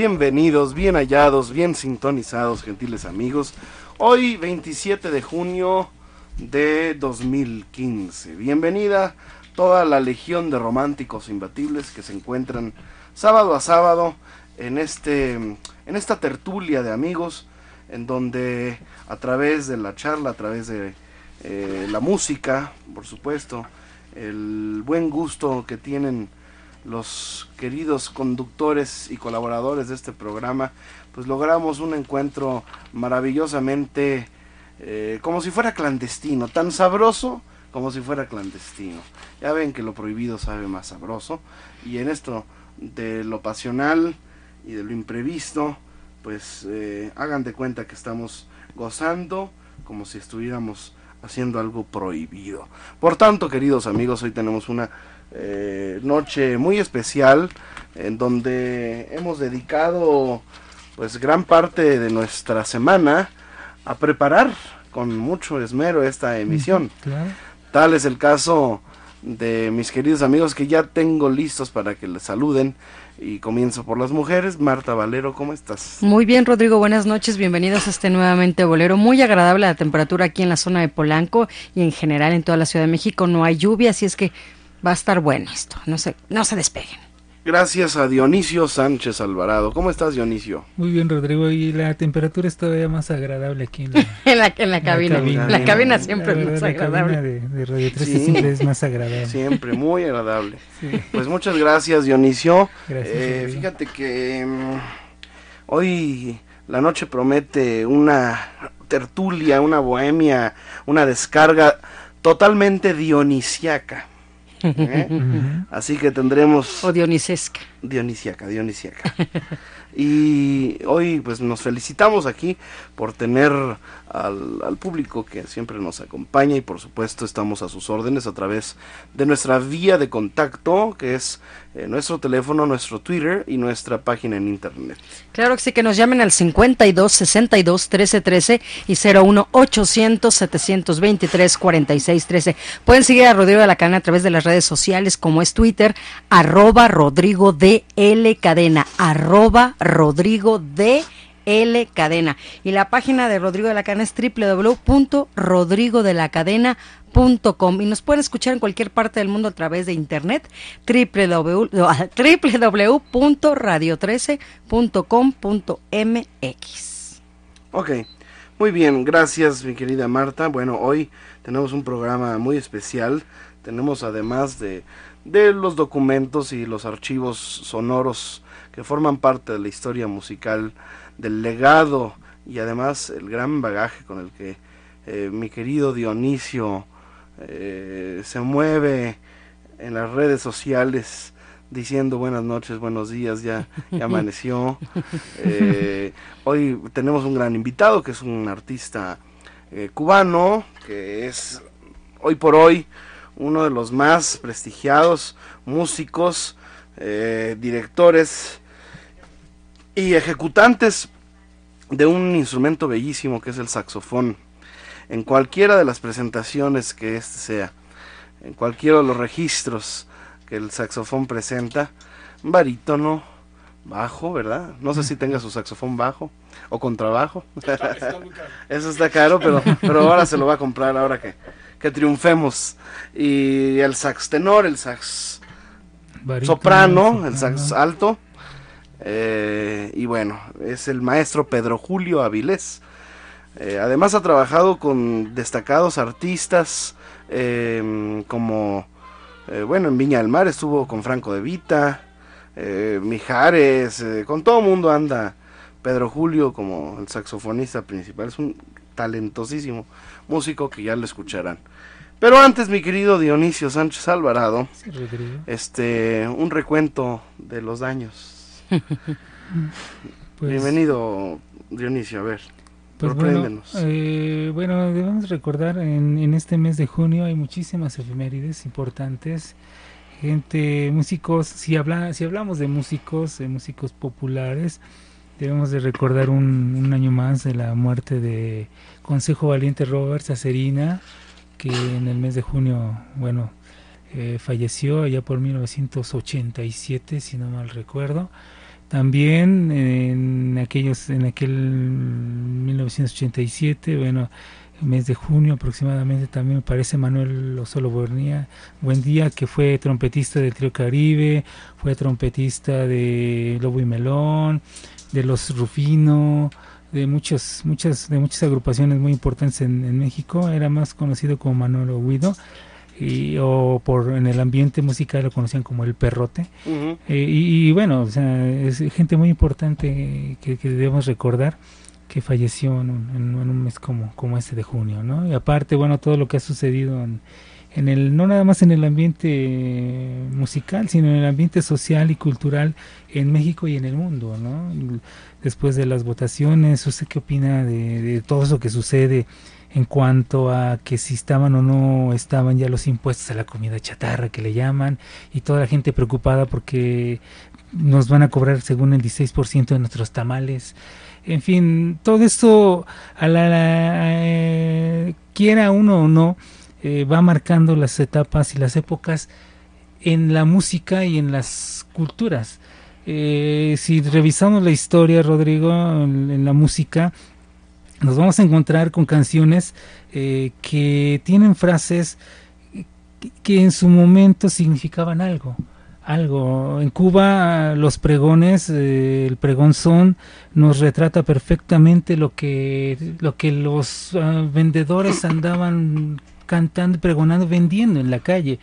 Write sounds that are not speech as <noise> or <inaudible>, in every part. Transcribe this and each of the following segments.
Bienvenidos, bien hallados, bien sintonizados, gentiles amigos. Hoy 27 de junio de 2015. Bienvenida toda la legión de románticos imbatibles que se encuentran sábado a sábado en este en esta tertulia de amigos en donde a través de la charla, a través de eh, la música, por supuesto, el buen gusto que tienen los queridos conductores y colaboradores de este programa, pues logramos un encuentro maravillosamente eh, como si fuera clandestino, tan sabroso como si fuera clandestino. Ya ven que lo prohibido sabe más sabroso y en esto de lo pasional y de lo imprevisto, pues eh, hagan de cuenta que estamos gozando como si estuviéramos haciendo algo prohibido. Por tanto, queridos amigos, hoy tenemos una eh, noche muy especial en donde hemos dedicado pues gran parte de nuestra semana a preparar con mucho esmero esta emisión. Tal es el caso de mis queridos amigos que ya tengo listos para que les saluden y comienzo por las mujeres. Marta Valero, ¿cómo estás? Muy bien, Rodrigo, buenas noches, bienvenidos a este nuevamente bolero. Muy agradable la temperatura aquí en la zona de Polanco y en general en toda la Ciudad de México. No hay lluvia, así es que Va a estar bueno esto, no se, no se despeguen. Gracias a Dionisio Sánchez Alvarado. ¿Cómo estás, Dionisio? Muy bien, Rodrigo. Y la temperatura es todavía más agradable aquí en la, <laughs> en la, en la cabina. La cabina, la cabina siempre es más agradable. La de, de Radio 3 sí, siempre es más agradable. Siempre, muy agradable. Sí. Pues muchas gracias, Dionisio. Gracias, eh, fíjate que um, hoy la noche promete una tertulia, una bohemia, una descarga totalmente dionisiaca. ¿Eh? uh -huh. Así que tendremos... O dionisesca. Dionisiaca, dionisiaca. <laughs> y hoy pues nos felicitamos aquí por tener al, público que siempre nos acompaña y por supuesto estamos a sus órdenes a través de nuestra vía de contacto que es eh, nuestro teléfono, nuestro Twitter y nuestra página en internet. Claro que sí, que nos llamen al 52 62 13 13 y 01 800 723 46 13. Pueden seguir a Rodrigo de la Cadena a través de las redes sociales como es Twitter, arroba Rodrigo de L Cadena, arroba Rodrigo de L Cadena. Y la página de Rodrigo de la Cadena es www.rodrigodelacadena.com y nos pueden escuchar en cualquier parte del mundo a través de internet www.radio13.com.mx. Ok, muy bien, gracias mi querida Marta. Bueno, hoy tenemos un programa muy especial. Tenemos además de, de los documentos y los archivos sonoros que forman parte de la historia musical del legado y además el gran bagaje con el que eh, mi querido Dionisio eh, se mueve en las redes sociales diciendo buenas noches, buenos días, ya, ya amaneció. <laughs> Eh, hoy tenemos un gran invitado que es un artista cubano, que es hoy por hoy uno de los más prestigiados músicos, directores y ejecutantes de un instrumento bellísimo que es el saxofón. En cualquiera de las presentaciones que este sea, en cualquiera de los registros que el saxofón presenta, barítono, bajo, ¿verdad? No sé si tenga su saxofón bajo o contrabajo. <laughs> Eso está caro, pero, pero ahora se lo va a comprar ahora que, que triunfemos. Y el sax tenor, el sax barítono, soprano, el sax alto eh, y bueno, es el maestro Pedro Julio Avilés. Eh, además ha trabajado con destacados artistas eh, como, bueno, en Viña del Mar estuvo con Franco de Vita, Mijares, con todo mundo anda Pedro Julio como el saxofonista principal. Es un talentosísimo músico que ya lo escucharán. Pero antes, mi querido Dionisio Sánchez Alvarado, sí, este, un recuento de los daños. <laughs> pues, Bienvenido, Dionisio, a ver. Pues bueno, eh, bueno, debemos recordar, en, en, este mes de junio hay muchísimas efemérides importantes. Gente, músicos, si, habla, si hablamos de músicos, de músicos populares, debemos de recordar un, un año más de la muerte de Consejo Valiente Roberts Acerina, que en el mes de junio, bueno, eh, falleció allá por 1987, si no mal recuerdo. También en aquellos, en aquel 1987, bueno, mes de junio aproximadamente también me parece Manuel Osolo Buendía, Buendía que fue trompetista del Trío Caribe, fue trompetista de Lobo y Melón, de los Rufino, de muchas, muchas, de muchas agrupaciones muy importantes en, en México, era más conocido como Manuel Guido y, o por en el ambiente musical lo conocían como el perrote. Uh -huh. eh, y, y, bueno o sea es gente muy importante que, que debemos recordar que falleció en un, en un, mes como como este de junio no y aparte bueno todo lo que ha sucedido en, en el no nada más en el ambiente musical sino en el ambiente social y cultural en México y en el mundo no después de las votaciones usted qué opina de, de todo eso que sucede en cuanto a que si estaban o no estaban ya los impuestos a la comida chatarra que le llaman y toda la gente preocupada porque nos van a cobrar según el 16% de nuestros tamales. En fin, todo esto, a la, la eh, quiera uno o no, eh, va marcando las etapas y las épocas en la música y en las culturas. Eh, si revisamos la historia, Rodrigo, en, en la música, nos vamos a encontrar con canciones eh, que tienen frases que en su momento significaban algo algo. En Cuba los pregones, eh, el pregón son nos retrata perfectamente lo que lo que los ah, vendedores <coughs> andaban cantando, pregonando, vendiendo en la calle.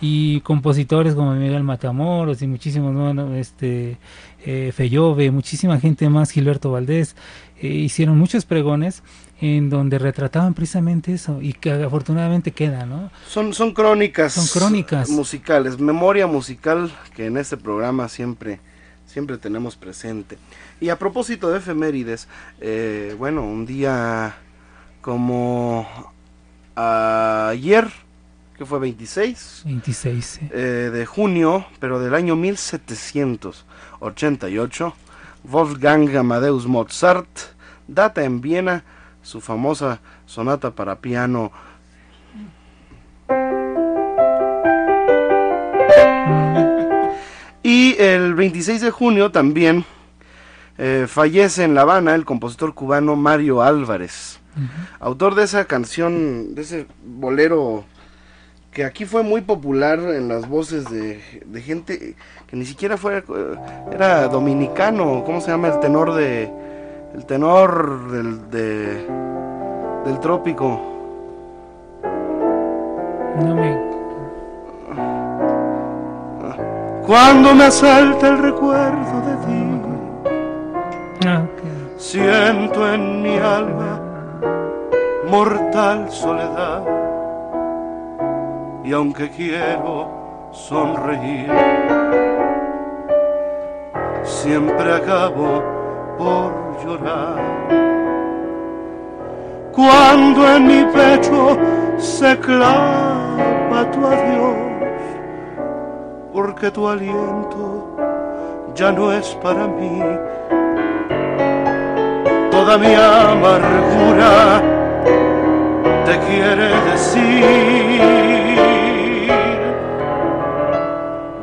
Y compositores como Miguel Matamoros y muchísimos, bueno, este eh, Fellove, muchísima gente más, Gilberto Valdés, eh, hicieron muchos pregones en donde retrataban precisamente eso y que afortunadamente queda, ¿no? Son, son crónicas. Son crónicas. Musicales, memoria musical que en este programa siempre, siempre tenemos presente. Y a propósito de efemérides, eh, bueno, un día como ayer, que fue 26, 26 eh, de junio, pero del año 1788, Wolfgang Amadeus Mozart data en Viena su famosa sonata para piano. <laughs> Y el 26 de junio también eh, fallece en La Habana el compositor cubano Mario Álvarez, autor de esa canción, de ese bolero que aquí fue muy popular en las voces de, gente que ni siquiera fue, era dominicano, ¿cómo se llama el tenor de, el tenor del, de, del trópico. No me... Cuando me asalta el recuerdo de ti, Ah, siento en mi alma mortal soledad. Y aunque quiero sonreír, siempre acabo por llorar. Cuando en mi pecho se clava tu adiós, porque tu aliento ya no es para mí. Toda mi amargura te quiere decir,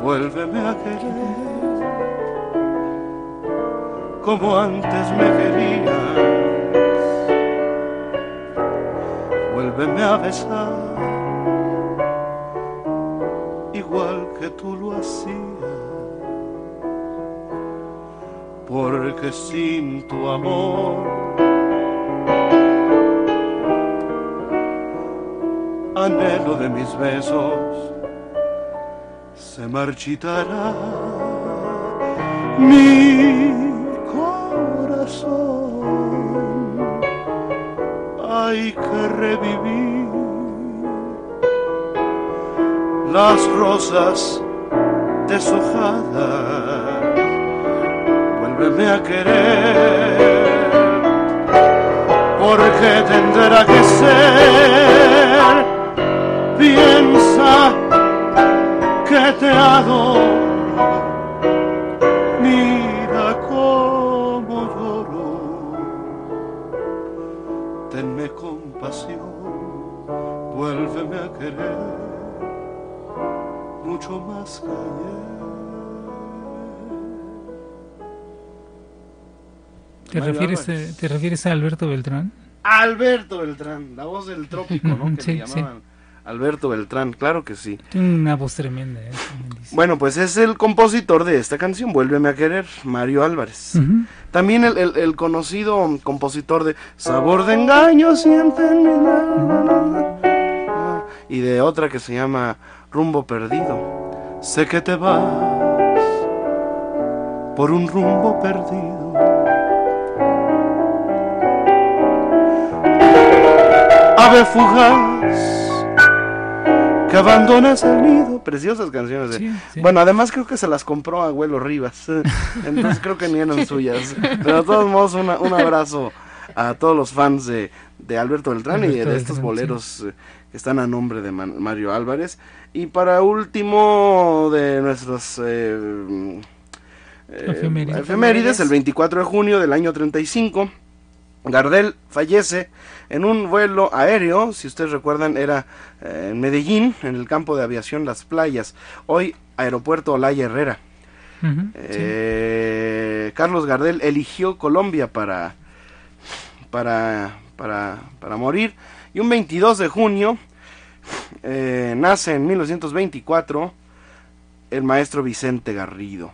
vuélveme a querer como antes me querías. Vuélveme a besar, igual que tú lo hacías. Porque sin tu amor anhelo de mis besos se marchitará mi corazón. Hay que revivir las rosas deshojadas. Vuélveme a querer, porque tendrá que ser. Piensa adoro Mira cómo lloro. Tenme compasión, vuélveme a querer mucho más que ayer. ¿Te refieres, a, ¿Te refieres a Alberto Beltrán? Alberto Beltrán, la voz del trópico, ¿no? <laughs> Que Sí, le llamaban Alberto Beltrán, claro que sí. Tiene una voz tremenda. ¿eh? Bueno, pues es el compositor de esta canción, Vuélveme a querer, Mario Álvarez. También el, el- el conocido compositor de Sabor de engaño siente en mi alma. Y de otra que se llama Rumbo Perdido. Sé que te vas por un rumbo perdido. Ave fugaz que abandonas el nido. Preciosas canciones. de- Sí, sí. Bueno, además creo que se las compró Abuelo Rivas. <laughs> Entonces creo que ni eran suyas. Pero de todos modos, una- un abrazo a todos los fans de, de Alberto Beltrán y de, Alberto estos boleros eh, que están a nombre de Man- Mario Álvarez. Y para último de nuestros... eh, mm, eh, Efemérides. efemérides, el 24 de junio del año 35, Gardel fallece en un vuelo aéreo, si ustedes recuerdan, era eh, en Medellín, en el campo de aviación Las Playas, hoy Aeropuerto Olaya Herrera. Eh, Carlos Gardel eligió Colombia para, para, para, para morir. Y un 22 de junio, eh, nace en 1924 el maestro Vicente Garrido,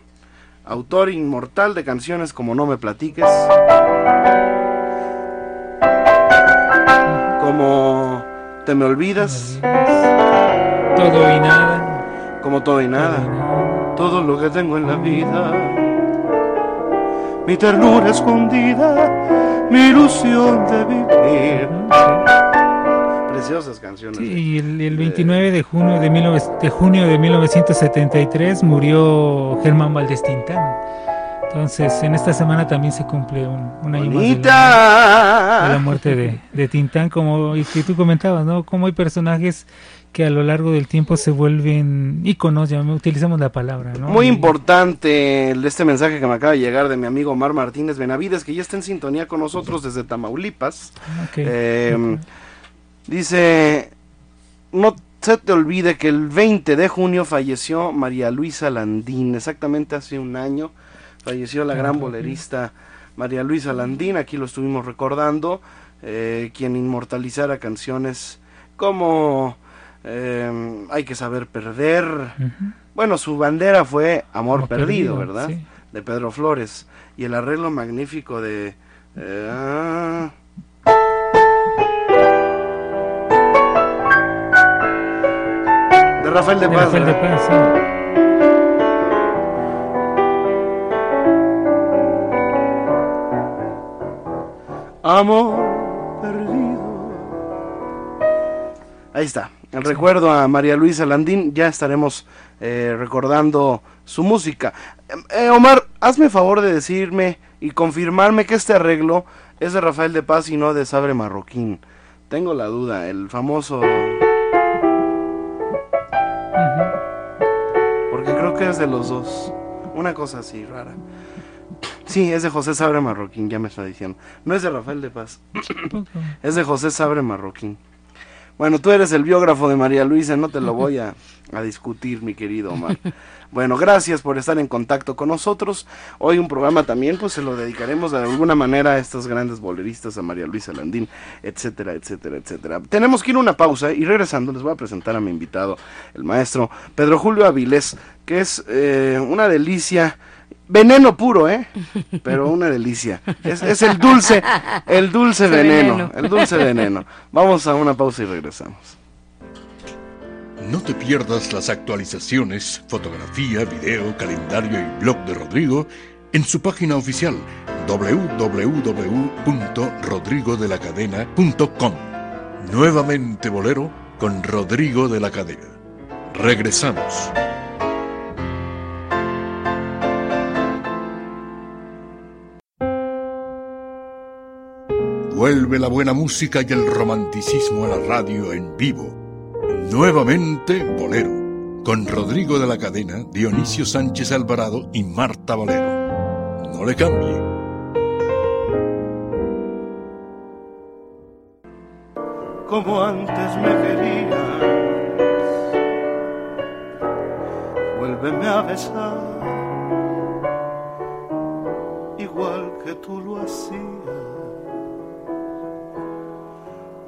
autor inmortal de canciones como No me platiques, como Te me olvidas, Todo y nada. como Todo y Nada, todo lo que tengo en la vida, mi ternura escondida, mi ilusión de vivir. Preciosas canciones. Sí, y el, el 29 de junio de, 19 de junio de 1973 murió Germán Valdés Tintán. Entonces, en esta semana también se cumple un, un año más de la, de la Bonita. muerte de, de Tintán, como y que tú comentabas, ¿no? Como hay personajes que a lo largo del tiempo se vuelven íconos, ya utilizamos la palabra, ¿no? Muy Y- importante este mensaje que me acaba de llegar de mi amigo Omar Martínez Benavides, que ya está en sintonía con nosotros desde Tamaulipas. Ok. Eh, Dice, no se te olvide que el 20 de junio falleció María Luisa Landín, exactamente hace un año falleció la gran bolerista María Luisa Landín, aquí lo estuvimos recordando, eh, quien inmortalizara canciones como eh, Hay que saber perder, bueno, su bandera fue Amor Como Perdido, ¿verdad? sí. De Pedro Flores. Y el arreglo magnífico de... eh, ah, de Rafael de De Paz. Rafael de. Paz, sí. Amor perdido. Ahí está. El recuerdo a María Luisa Landín. Ya estaremos eh, recordando su música. Eh, Omar, hazme favor de decirme y confirmarme que este arreglo es de Rafael de Paz y no de Sabre Marroquín. Tengo la duda. El famoso. Porque creo que es de los dos. Una cosa así rara. Sí, es de José Sabre Marroquín, ya me está diciendo. No es de Rafael de Paz. <coughs> Es de José Sabre Marroquín. Bueno, tú eres el biógrafo de María Luisa, no te lo voy a, a discutir, mi querido Omar. Bueno, gracias por estar en contacto con nosotros. Hoy un programa también, pues se lo dedicaremos de alguna manera a estos grandes boleristas, a María Luisa Landín, etcétera, etcétera, etcétera. Tenemos que ir a una pausa y regresando les voy a presentar a mi invitado, el maestro Pedro Julio Avilés, que es eh, una delicia. Veneno puro, ¿eh? Pero una delicia. Es, es el dulce, el dulce veneno, veneno. el dulce veneno. Vamos a una pausa y regresamos. No te pierdas las actualizaciones, fotografía, video, calendario y blog de Rodrigo en su página oficial www.rodrigodelacadena.com. Nuevamente bolero con Rodrigo de la Cadena. Regresamos. Vuelve la buena música y el romanticismo a la radio en vivo. Nuevamente Bolero, con Rodrigo de la Cadena, Dionisio Sánchez Alvarado y Marta Valero. No le cambie. como antes me querías. Vuélveme a besar, igual que tú lo hacías.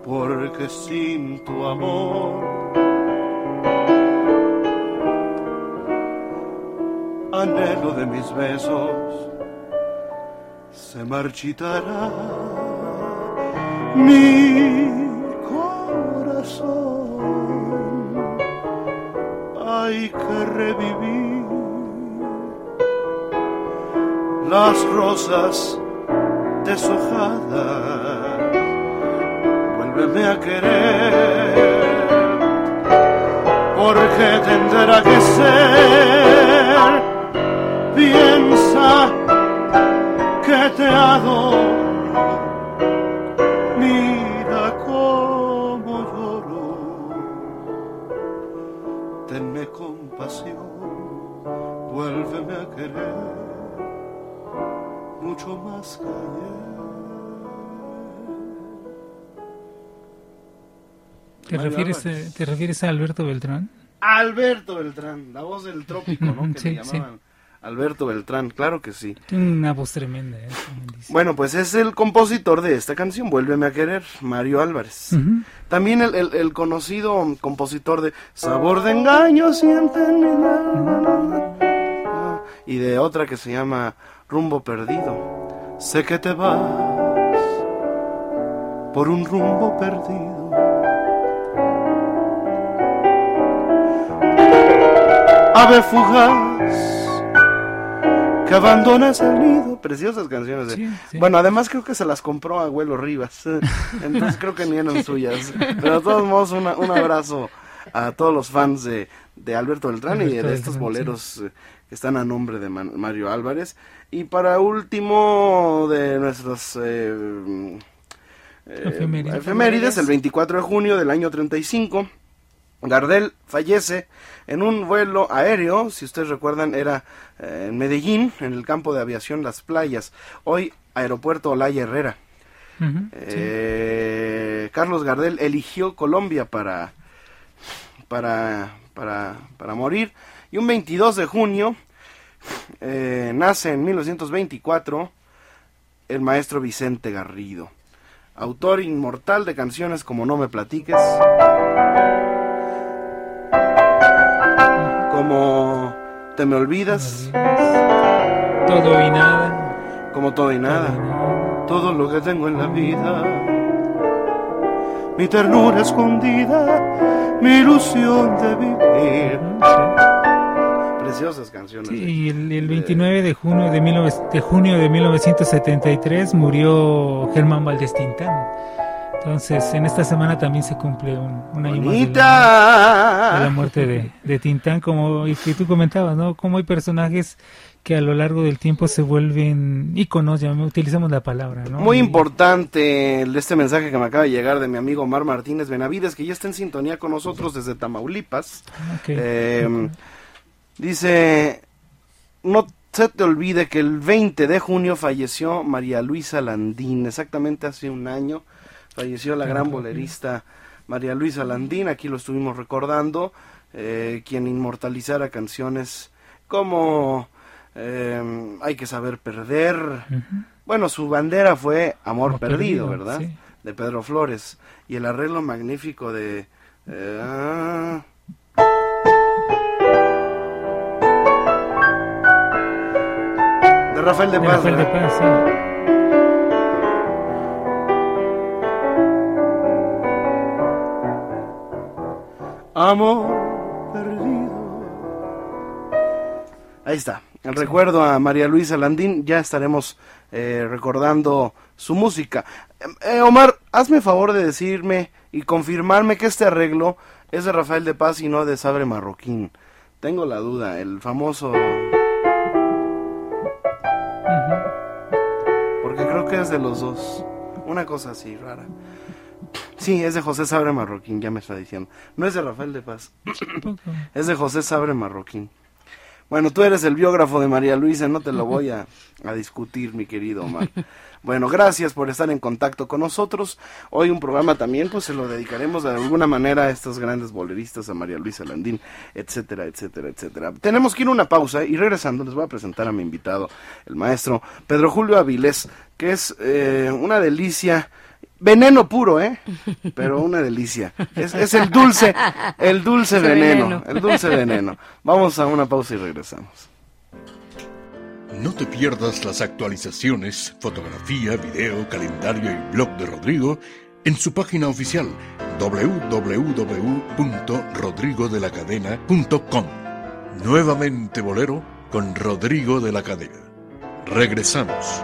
Porque sin tu amor, anhelo de mis besos, se marchitará mi corazón. Hay que revivir las rosas deshojadas vuélveme a querer. Porque tendrá que ser. Piensa que te adoro. Mira cómo lloro, tenme compasión, vuélveme a querer. Mucho más que ¿Te refieres, a. ¿Te refieres a Alberto Beltrán? Alberto Beltrán, la voz del trópico, ¿no? Que Sí, le sí. llamaban Alberto Beltrán, claro que sí. Tiene una voz tremenda. ¿eh? Bueno, pues es el compositor de esta canción, Vuélveme a querer, Mario Álvarez. También el, el, conocido compositor de Sabor de engaño, siente Y de otra que se llama Rumbo Perdido. Sé que te vas por un rumbo perdido. Ave fugaz que abandonas el nido. Preciosas canciones. Bueno, además creo que se las compró Abuelo Rivas. Entonces creo que ni eran suyas. Pero de todos modos, un abrazo a todos los fans de, de Alberto Beltrán y de estos boleros eh, que están a nombre de Mario Álvarez. Y para último de nuestros... Eh, eh, efemérides, el 24 de junio del año 35, Gardel fallece en un vuelo aéreo, si ustedes recuerdan, era eh, en Medellín, en el campo de aviación Las Playas, hoy Aeropuerto Olaya Herrera. Eh, Carlos Gardel eligió Colombia para, para, para, para morir y un 22 de junio eh, nace en 1924 el maestro Vicente Garrido, autor inmortal de canciones como No me platiques como Te me olvidas. Todo y nada. Como todo y nada. Todo, lo que tengo en la vida. Mi ternura escondida, mi ilusión de vivir. Preciosas canciones. y el, 29 de junio de, de junio de 1973 murió Germán Valdés Tintán entonces, en esta semana también se cumple un, año más de la, muerte de, de, Tintán, como y que tú comentabas, ¿no? Como hay personajes que a lo largo del tiempo se vuelven íconos, ya utilizamos la palabra, ¿no? Muy importante este mensaje que me acaba de llegar de mi amigo Omar Martínez Benavides, que ya está en sintonía con nosotros desde Tamaulipas. Em, dice, no se te olvide que el 20 de junio falleció María Luisa Landín, exactamente hace un año falleció la gran bolerista María Luisa Landín, aquí lo estuvimos recordando, eh, quien inmortalizara canciones como eh, Hay que saber perder. Bueno, su bandera fue Amor, perdido, ¿verdad? De Pedro Flores. Y el arreglo magnífico de... Eh, ah, de Rafael de Paz. Rafael de Paz, sí. Amor perdido. Ahí está. El recuerdo a María Luisa Landín. Ya estaremos eh, recordando su música. Eh, Omar, hazme favor de decirme y confirmarme que este arreglo es de Rafael de Paz y no de Sabre Marroquín. Tengo la duda, el famoso... Porque creo que es de los dos. Una cosa así rara. Sí, es de José Sabre Marroquín, ya me está diciendo. No es de Rafael de Paz. es de José Sabre Marroquín. Bueno, tú eres el biógrafo de María Luisa, no te lo voy a, a, discutir, mi querido Omar. Bueno, gracias por estar en contacto con nosotros. Hoy un programa también, pues se lo dedicaremos de alguna manera a estos grandes boleristas, a María Luisa Landín, etcétera, etcétera, etcétera. Tenemos que ir a una pausa y regresando les voy a presentar a mi invitado, el maestro Pedro Julio Avilés, que es eh, una delicia Veneno puro, ¿eh? Pero una delicia. Es, es el dulce, el dulce veneno, el dulce veneno. Vamos a una pausa y regresamos. No te pierdas las actualizaciones, fotografía, video, calendario y blog de Rodrigo en su página oficial www.rodrigodelacadena.com. Nuevamente bolero con Rodrigo de la Cadena. Regresamos.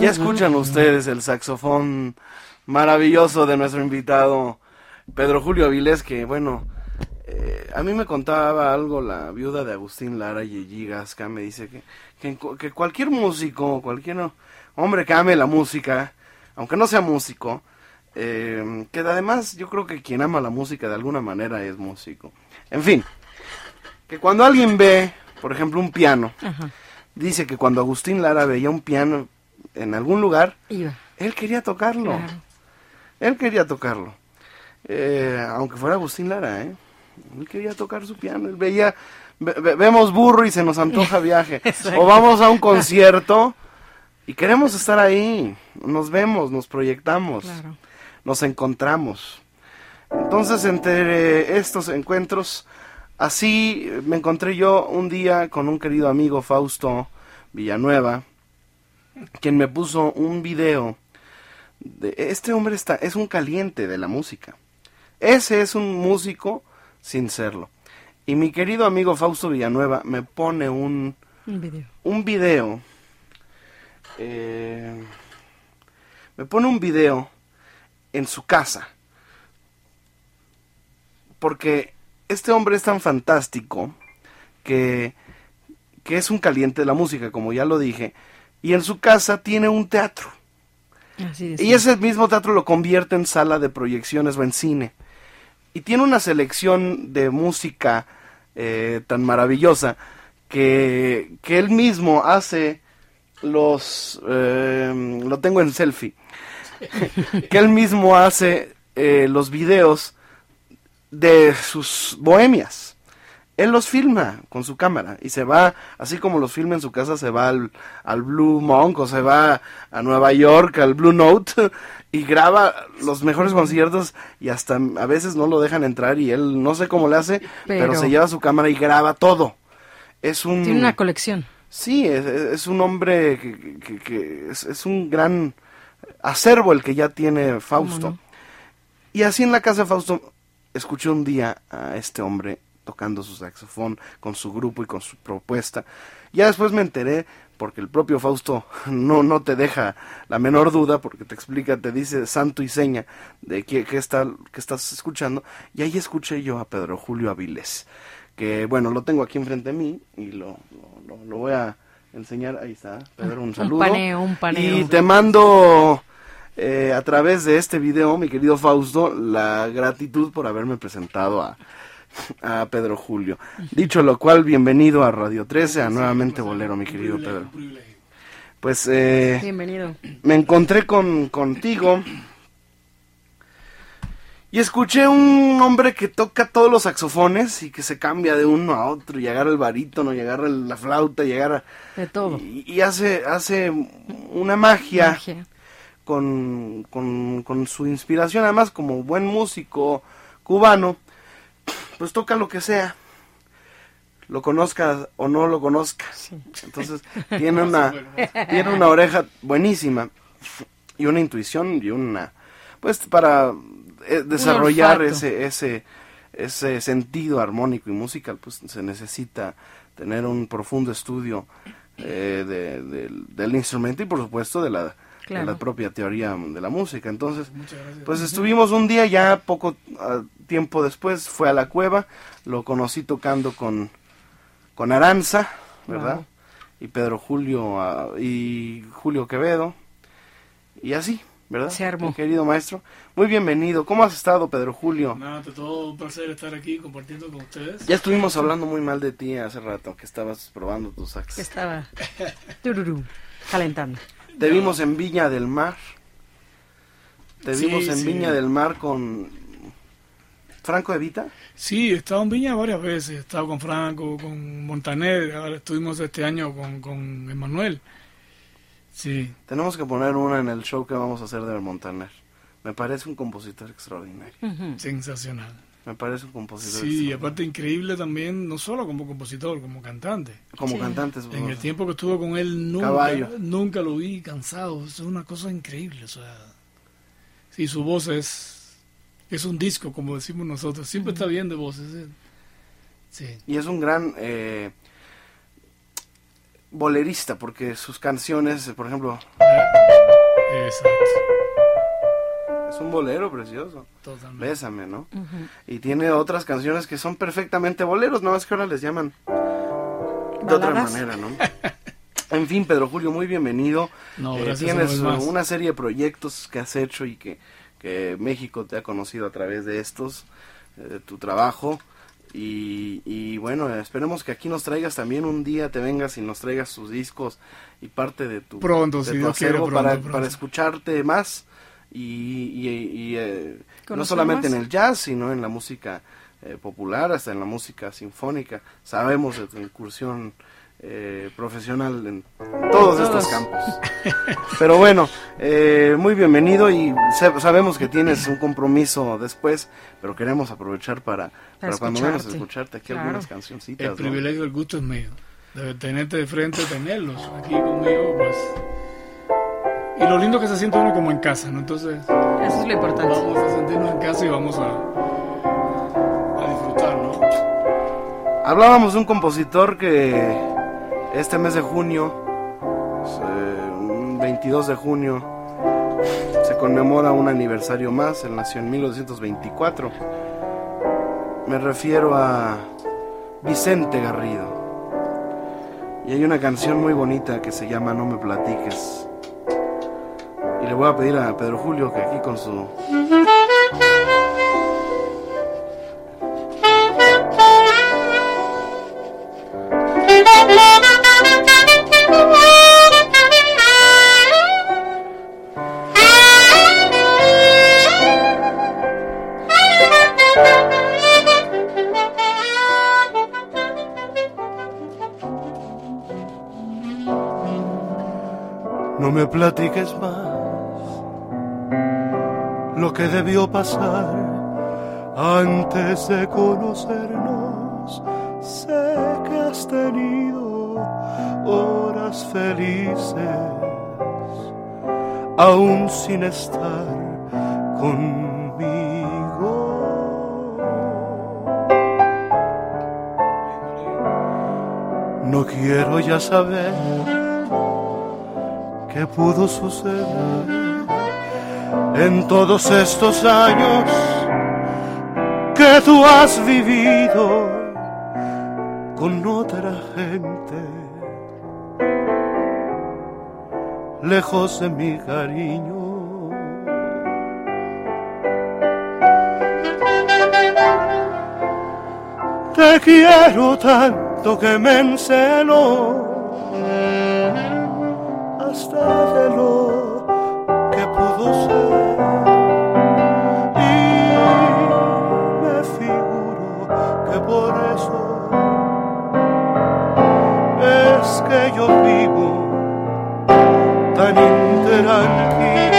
Ya escuchan ustedes el saxofón maravilloso de nuestro invitado Pedro Julio Avilés, que bueno, eh, a mí me contaba algo la viuda de Agustín Lara y Gasca, me dice que, que, que, cualquier músico, cualquier hombre que ame la música, aunque no sea músico, eh, que además yo creo que quien ama la música de alguna manera es músico. En fin, que cuando alguien ve, por ejemplo, un piano, dice que cuando Agustín Lara veía un piano en algún lugar, él quería tocarlo. Él quería tocarlo. Eh, aunque fuera Agustín Lara, ¿eh? Él quería tocar su piano. Él veía, vemos burro y se nos antoja viaje. <laughs> o vamos a un concierto y queremos estar ahí. Nos vemos, nos proyectamos, nos encontramos. Entonces, entre estos encuentros, así me encontré yo un día con un querido amigo Fausto Villanueva, quien me puso un video. De, este hombre está, es un caliente de la música. Ese es un músico sin serlo. Y mi querido amigo Fausto Villanueva me pone un, un video. Un video eh, me pone un video en su casa. Porque este hombre es tan fantástico que, que es un caliente de la música, como ya lo dije, y en su casa tiene un teatro. y ese mismo teatro lo convierte en sala de proyecciones o en cine. Y tiene una selección de música eh, tan maravillosa que, que, él mismo hace los... Eh, lo tengo en selfie. <laughs> que él mismo hace eh, los videos de sus bohemias él los filma con su cámara y se va, así como los filma en su casa, se va al, al, Blue Monk o se va a Nueva York, al Blue Note <laughs> y graba los mejores conciertos y hasta a veces no lo dejan entrar y él no sé cómo le hace, pero, se lleva su cámara y graba todo. Es un... Tiene una colección. Sí, es, un hombre que, que, es, un gran acervo el que ya tiene Fausto. Y así en la casa de Fausto escuché un día a este hombre tocando su saxofón con su grupo y con su propuesta. Ya después me enteré, porque el propio Fausto <laughs> no, no te deja la menor duda, porque te explica, te dice santo y seña de qué, está, que estás escuchando, y ahí escuché yo a Pedro Julio Avilés, que bueno, lo tengo aquí enfrente de mí y lo, lo, voy a enseñar, ahí está, Pedro, un saludo. Un paneo, un paneo. Y te mando... Eh, a través de este video, mi querido Fausto, la gratitud por haberme presentado a, a Pedro Julio. Dicho lo cual, bienvenido a Radio 13, a nuevamente Bolero, mi querido Pedro. Pues eh, bienvenido. Me encontré con contigo y escuché un hombre que toca todos los saxofones y que se cambia de uno a otro y agarra el barítono y agarra la flauta y agarra de todo y, hace hace una magia, Con, con, con su inspiración además como buen músico cubano pues toca lo que sea, lo conozca o no lo conozca. Entonces tiene <laughs> una, tiene una oreja buenísima y una intuición y una, pues para eh, desarrollar ese, ese, ese sentido armónico y musical, pues se necesita tener un profundo estudio eh, del instrumento y por supuesto de la la propia teoría de la música. Entonces, pues estuvimos un día ya poco ah, tiempo después, fue a la cueva, lo conocí tocando con, con Aranza, ¿verdad? Y Pedro Julio ah, y Julio Quevedo, y así, ¿verdad? Se armó. querido maestro. Muy bienvenido. ¿Cómo has estado, Pedro Julio? Nada, todo un placer estar aquí compartiendo con ustedes. Ya estuvimos hablando muy mal de ti hace rato, que estabas probando tus sax. Estaba calentando. Te vimos en Viña del Mar. Te vimos en Viña del Mar con Franco Evita. Sí, he estado en Viña varias veces. He estado con Franco, con Montaner. Ahora estuvimos este año con, con Emanuel. Sí. Tenemos que poner una en el show que vamos a hacer de Montaner. Me parece un compositor extraordinario. Sensacional. Me parece un compositor. Sí, y aparte increíble también, no solo como compositor, como cantante. Como cantante. En el tiempo que estuve con él nunca, nunca lo vi cansado. Es una cosa increíble. O sea, sí, su voz es, es un disco, como decimos nosotros. Siempre está bien de voces. ¿eh? Sí. Y es un gran eh, bolerista, porque sus canciones, por ejemplo... Eh, un bolero precioso. Totalmente. Bésame, ¿no? Y tiene otras canciones que son perfectamente boleros, no más que ahora les llaman de otra manera, ¿no? En fin, Pedro Julio, muy bienvenido. No, eh, tienes una serie de proyectos que has hecho y que, que México te ha conocido a través de estos, eh, tu trabajo. Y, bueno, esperemos que aquí nos traigas también un día, te vengas y nos traigas tus discos y parte de tu, pronto, para, para escucharte más y, eh, no solamente en el jazz, sino en la música eh, popular, hasta en la música sinfónica. Sabemos de tu incursión eh, profesional en todos, estos campos. Pero bueno, eh, muy bienvenido y sabemos que tienes un compromiso después, pero queremos aprovechar para, para, cuando menos escucharte aquí algunas cancioncitas. El privilegio, el gusto es mío. De tenerte de frente, tenerlos aquí conmigo, pues. Y lo lindo que se siente uno como en casa, ¿no? Entonces. Eso es lo importante. Vamos a sentirnos en casa y vamos a, a disfrutar, ¿no? Hablábamos de un compositor que este mes de junio, 22 de junio, se conmemora un aniversario más. Él nació en 1924. Me refiero a Vicente Garrido. Y hay una canción muy bonita que se llama No me platiques. Y le voy a pedir a Pedro Julio que aquí con su platiques más lo que debió pasar antes de conocernos. Sé que has tenido horas felices, aún sin estar conmigo. No quiero ya saber ¿Qué pudo suceder en todos estos años que tú has vivido con otra gente, lejos de mi cariño. Te quiero tanto que me encelo vivo tan intranquilo.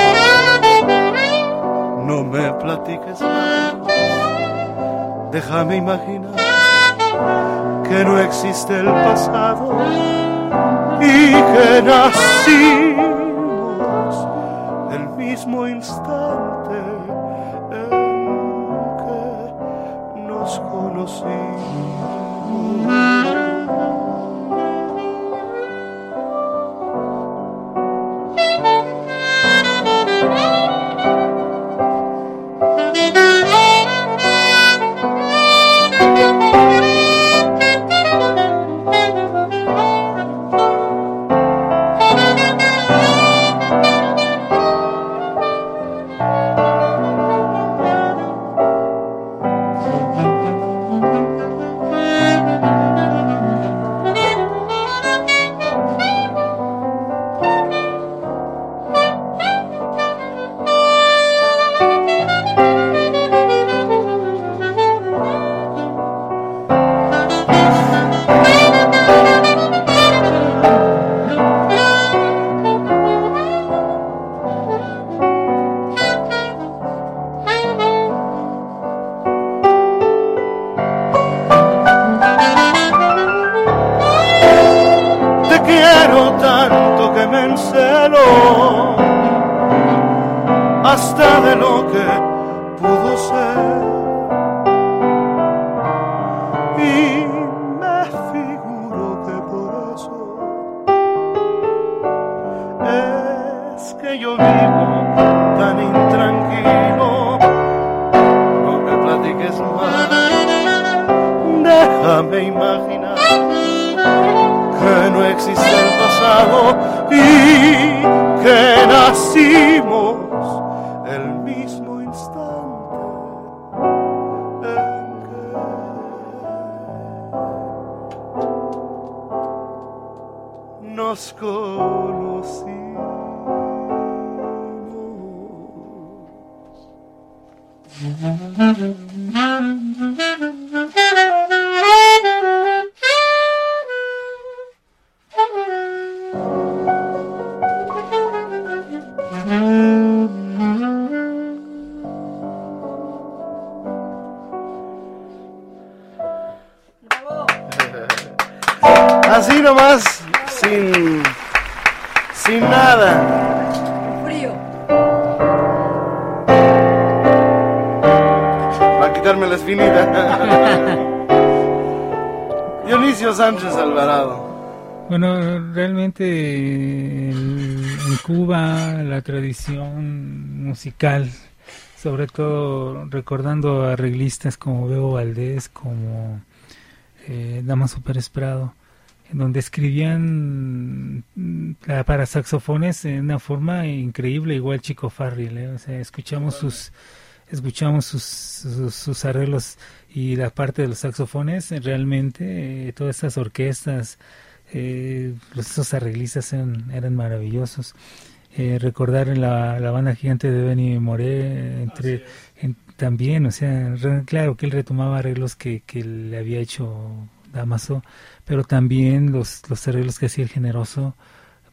No me platiques más, déjame imaginar que no existe el pasado y que nacimos el mismo instante en que nos conocimos. Musical, sobre todo recordando a arreglistas como Bebo Valdés, como eh, Damaso Pérez Prado, en donde escribían mm, la- para saxofones en una forma increíble, igual Chico Farrell, ¿eh? o sea, escuchamos sus escuchamos sus, sus, sus arreglos y la parte de los saxofones, realmente eh, todas estas orquestas, eh, esos arreglistas eran, eran maravillosos. Eh, recordar la, la banda gigante de Benny Moré, entre, en- también, o sea, re- claro que él retomaba arreglos que, que le había hecho Damaso, pero también los, los arreglos que hacía el generoso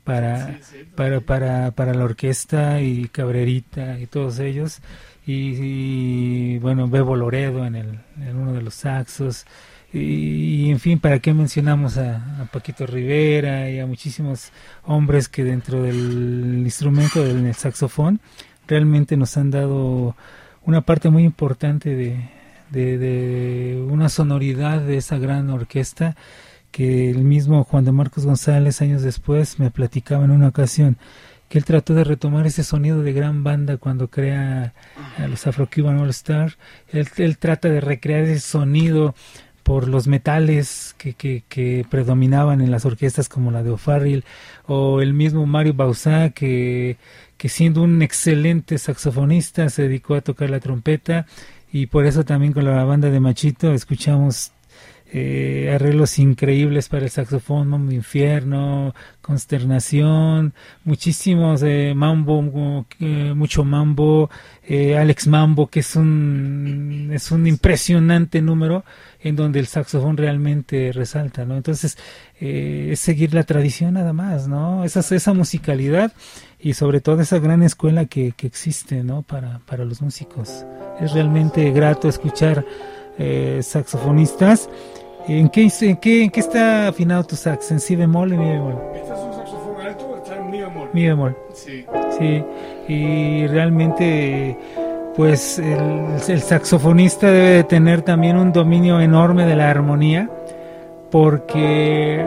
para, para, para, para la orquesta y Cabrerita y todos ellos. Y, y, bueno, Bebo Loredo en, el, en uno de los saxos. Y, en fin, ¿para qué mencionamos a, Paquito Rivera y a muchísimos hombres que dentro del instrumento del saxofón realmente nos han dado una parte muy importante de, una sonoridad de esa gran orquesta que el mismo Juan de Marcos González años después me platicaba en una ocasión que él trató de retomar ese sonido de gran banda cuando crea a los Afro-Cuban All Star. Él, trata de recrear ese sonido por los metales que, que, predominaban en las orquestas como la de O'Farrill o el mismo Mario Bauzá que, que siendo un excelente saxofonista se dedicó a tocar la trompeta y por eso también con la banda de Machito escuchamos eh, arreglos increíbles para el saxofón, Mambo Infierno, Consternación, muchísimos eh, mambo, eh, mucho mambo, Alex Mambo, que es un, es un impresionante número en donde el saxofón realmente resalta, ¿no? Entonces, eh, es seguir la tradición nada más, ¿no? Esa, esa musicalidad y sobre todo esa gran escuela que, que existe, ¿no? Para, para los músicos. Es realmente grato escuchar eh, saxofonistas. ¿En qué, en, qué, ¿En qué está afinado tu sax? ¿En si bemol o mi bemol? Este es un saxofón alto, está en mi bemol. Mi bemol. Sí. Sí, y realmente pues el, el, saxofonista debe de tener también un dominio enorme de la armonía porque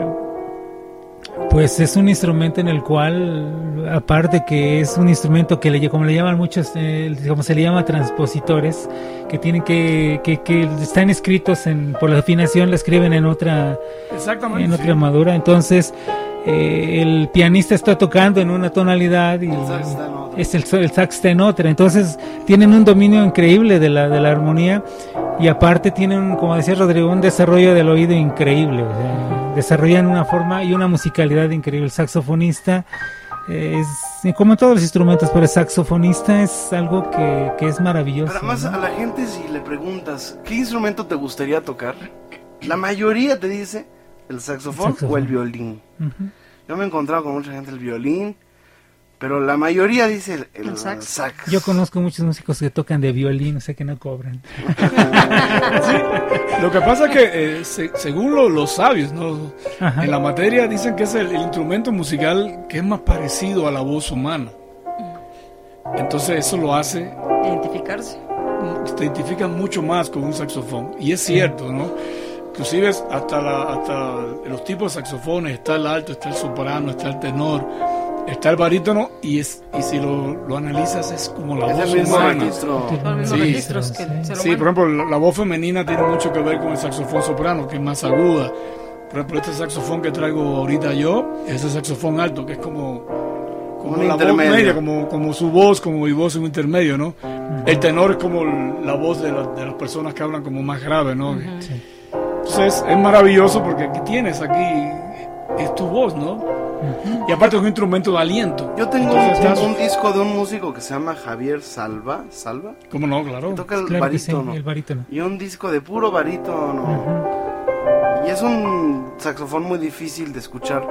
pues es un instrumento en el cual aparte que es un instrumento que le como le llaman muchos eh, como se le llama transpositores que tienen que, que, que están escritos en por la afinación la escriben en otra Exactamente, en otra sí. madura entonces eh, el pianista está tocando en una tonalidad y El sax está en otra. es el, el sax está en otra entonces tienen un dominio increíble de la, de la armonía y aparte tienen como decía Rodrigo un desarrollo del oído increíble o sea, desarrollan una forma y una musicalidad increíble el saxofonista eh, es como en todos los instrumentos pero el saxofonista es algo que, que es maravilloso Pero además ¿no? a la gente si le preguntas ¿qué instrumento te gustaría tocar? La mayoría te dice el saxofón, Saxofón. o el violín. Yo me he encontrado con mucha gente el violín, pero la mayoría dice el, el El sax. sax. yo conozco muchos músicos que tocan de violín o sea que no cobran <laughs> Lo que pasa es que, eh, se- según lo- los sabios, ¿no? Ajá. en la materia dicen que es el, el instrumento musical que es más parecido a la voz humana. Entonces eso lo hace, Identificarse. te identifican mucho más con un saxofón. Y es cierto, ¿no? Inclusive hasta, la, hasta los tipos de saxofones, está el alto, está el soprano, está el tenor. está el barítono y es y si lo, lo analizas es como la voz humana. Sí, sí por ejemplo, la, voz femenina tiene mucho que ver con el saxofón soprano, que es más aguda. Por ejemplo, este saxofón que traigo ahorita yo, ese saxofón alto, que es como, como la voz media, como, como su voz, como mi voz en un intermedio, ¿no? El tenor es como la voz de, de, las personas que hablan como más grave, ¿no? Entonces es maravilloso porque aquí tienes, aquí es tu voz, ¿no? Y aparte es un instrumento de aliento. Yo tengo un, disco de un músico que se llama Javier Salva. ¿Salva? ¿Cómo no? Claro. toca el, barítono, el barítono. Y un disco de puro barítono. Y es un saxofón muy difícil de escuchar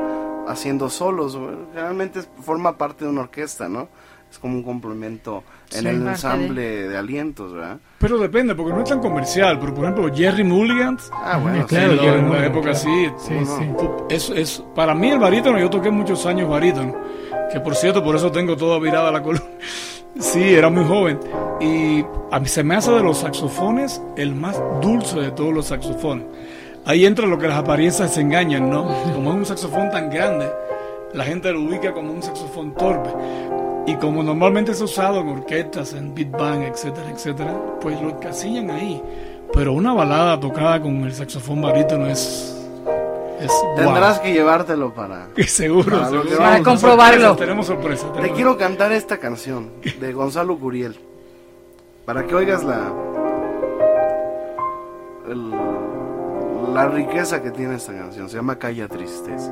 haciendo solos. Generalmente forma parte de una orquesta, ¿no? Es como un complemento en el ensamble de... alientos, ¿verdad? Pero depende, porque no es tan comercial. Pero por ejemplo, Jerry Mulligan, ah, bueno, claro, en una época así, sí, sí. Es, es, para mí el barítono, yo toqué muchos años barítono, que por cierto, por eso tengo toda virada la columna. <laughs> Sí, era muy joven. Y a mí se me hace de los saxofones el más dulce de todos los saxofones. Ahí entra lo que las apariencias se engañan, ¿no? <laughs> Como es un saxofón tan grande, la gente lo ubica como un saxofón torpe. Y como normalmente es usado en orquestas, en beat band, etcétera, etcétera, pues lo encasillan ahí. Pero una balada tocada con el saxofón barítono es. es Tendrás que llevártelo para. <laughs> seguro, para, comprobarlo. tenemos sorpresa. Te quiero cantar esta canción de Gonzalo Curiel. Para que oigas la. la riqueza que tiene esta canción. Se llama Calla Tristeza.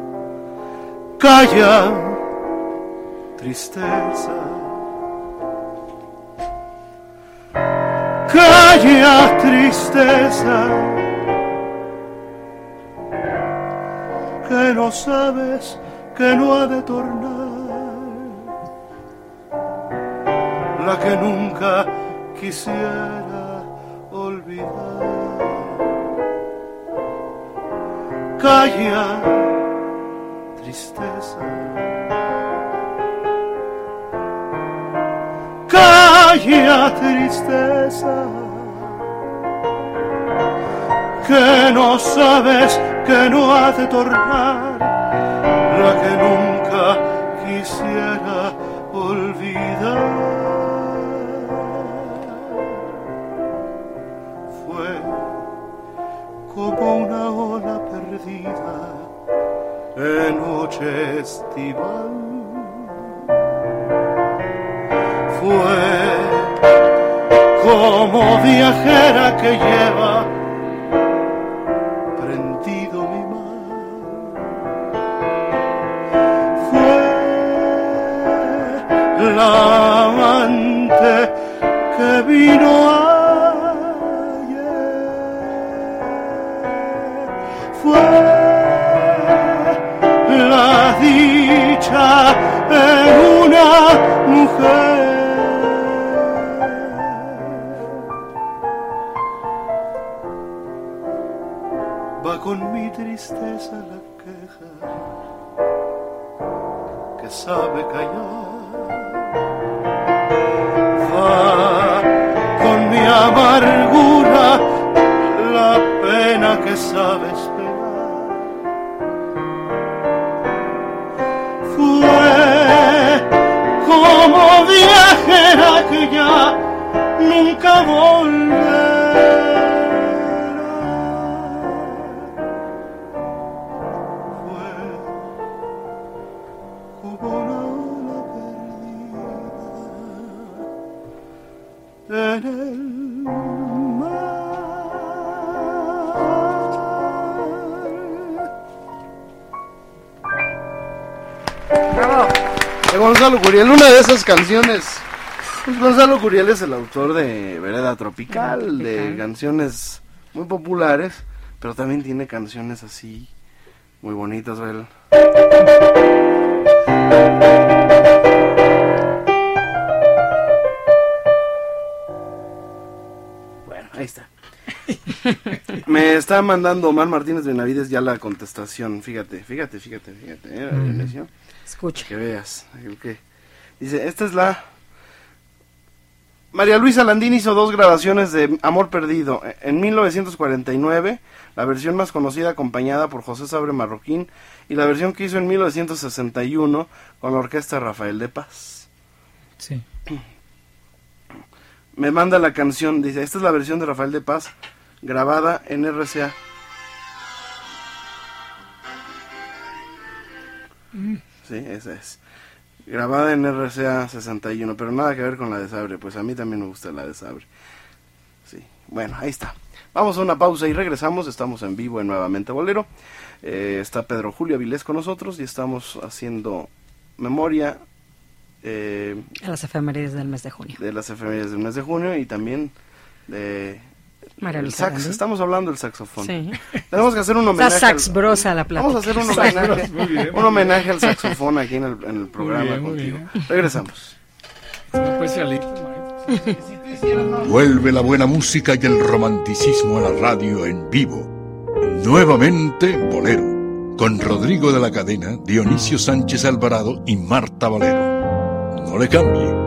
Calla tristeza. Calla tristeza, que no sabes que no ha de tornar, la que nunca quisiera olvidar. Calla tristeza. Calla tristeza. Que no sabes que no ha de tornar la que nunca quisiera olvidar. Fue como una ola perdida en noche estival fue como viajera que lleva prendido mi mar. Fue la amante que vino ayer. Fue la dicha en una mujer. Con mi tristeza la queja que sabe callar. Va con mi amargura la pena que sabe esperar. Fue como viajera que ya nunca volverá. Gonzalo Curiel, una de esas canciones. Pues Gonzalo Curiel es el autor de Vereda Tropical, de canciones muy populares, pero también tiene canciones así muy bonitas, Bueno, está mandando Omar Martínez de Navides ya la contestación. Fíjate, fíjate, fíjate, fíjate. ¿eh? Escucha. Que veas. Dice, esta es la... María Luisa Landín hizo dos grabaciones de Amor Perdido. En 1949, la versión más conocida acompañada por José Sabre Marroquín y la versión que hizo en 1961 con la orquesta Rafael de Paz. Sí. <clears throat> Me manda la canción, dice, esta es la versión de Rafael de Paz grabada en RCA. Sí, esa es. Grabada en RCA 61, pero nada que ver con la de Sabre, pues a mí también me gusta la de Sabre. Sí, bueno, ahí está. Vamos a una pausa y regresamos, estamos en vivo en Nuevamente Bolero. Eh, está Pedro Julio Avilés con nosotros y estamos haciendo memoria. Eh, de las efemérides del mes de junio. De las efemérides del mes de junio y también de el sax, estamos hablando del saxofón. Sí. Tenemos que hacer un homenaje. sax brosa la Vamos a hacer un homenaje, un homenaje al saxofón aquí en el, en el programa contigo. Regresamos. Vuelve la buena música y el romanticismo a la radio en vivo. Nuevamente Bolero, con Rodrigo de la Cadena, Dionisio Sánchez Alvarado y Marta Valero. No le cambie.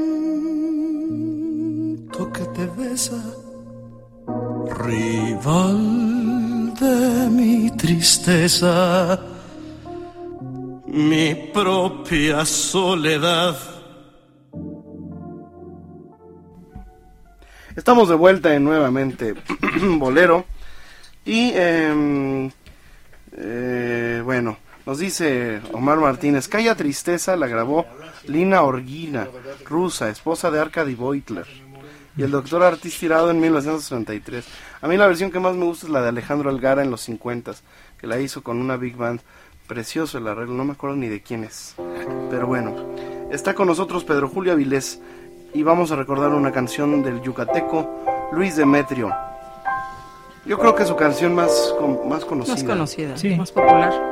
que te besa rival de mi tristeza, mi propia soledad. Estamos de vuelta en nuevamente <clears throat> Bolero. Y em, eh, bueno, nos dice Omar Martínez, Calla Tristeza la grabó Lina Orguina, rusa, esposa de Arkady Beutler y el Doctor Artis tirado en 1933. A mí la versión que más me gusta es la de Alejandro Algara en los 50, que la hizo con una big band. Precioso el arreglo, no me acuerdo ni de quién es. Pero bueno, está con nosotros Pedro Julio Avilés y vamos a recordar una canción del yucateco Luis Demetrio. Yo creo que es su canción más, más conocida. Más conocida, más popular.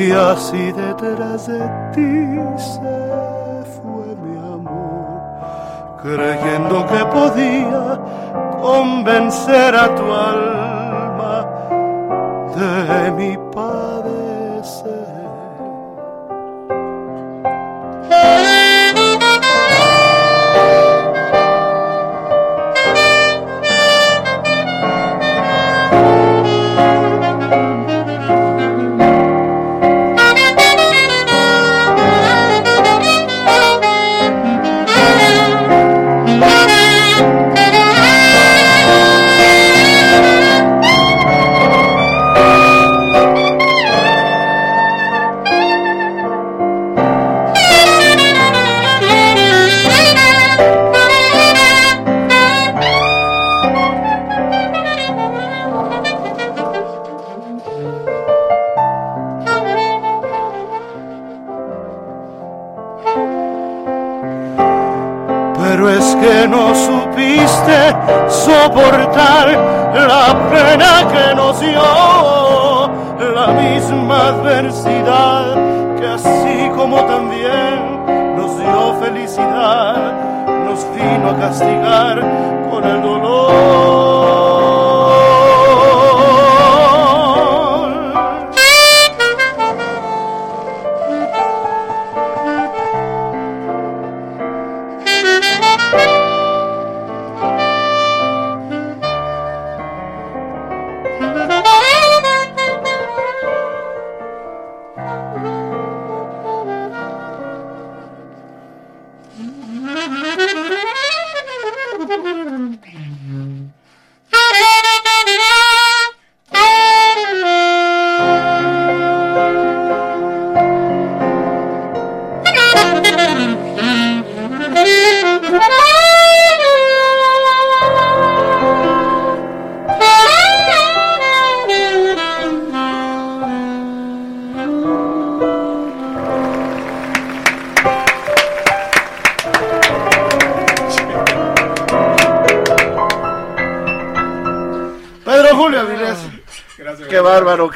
y así detrás de ti se fue mi amor, creyendo que podía convencer a tu alma soportar la pena que nos dio la misma adversidad que así como también nos dio felicidad, nos vino a castigar con el dolor.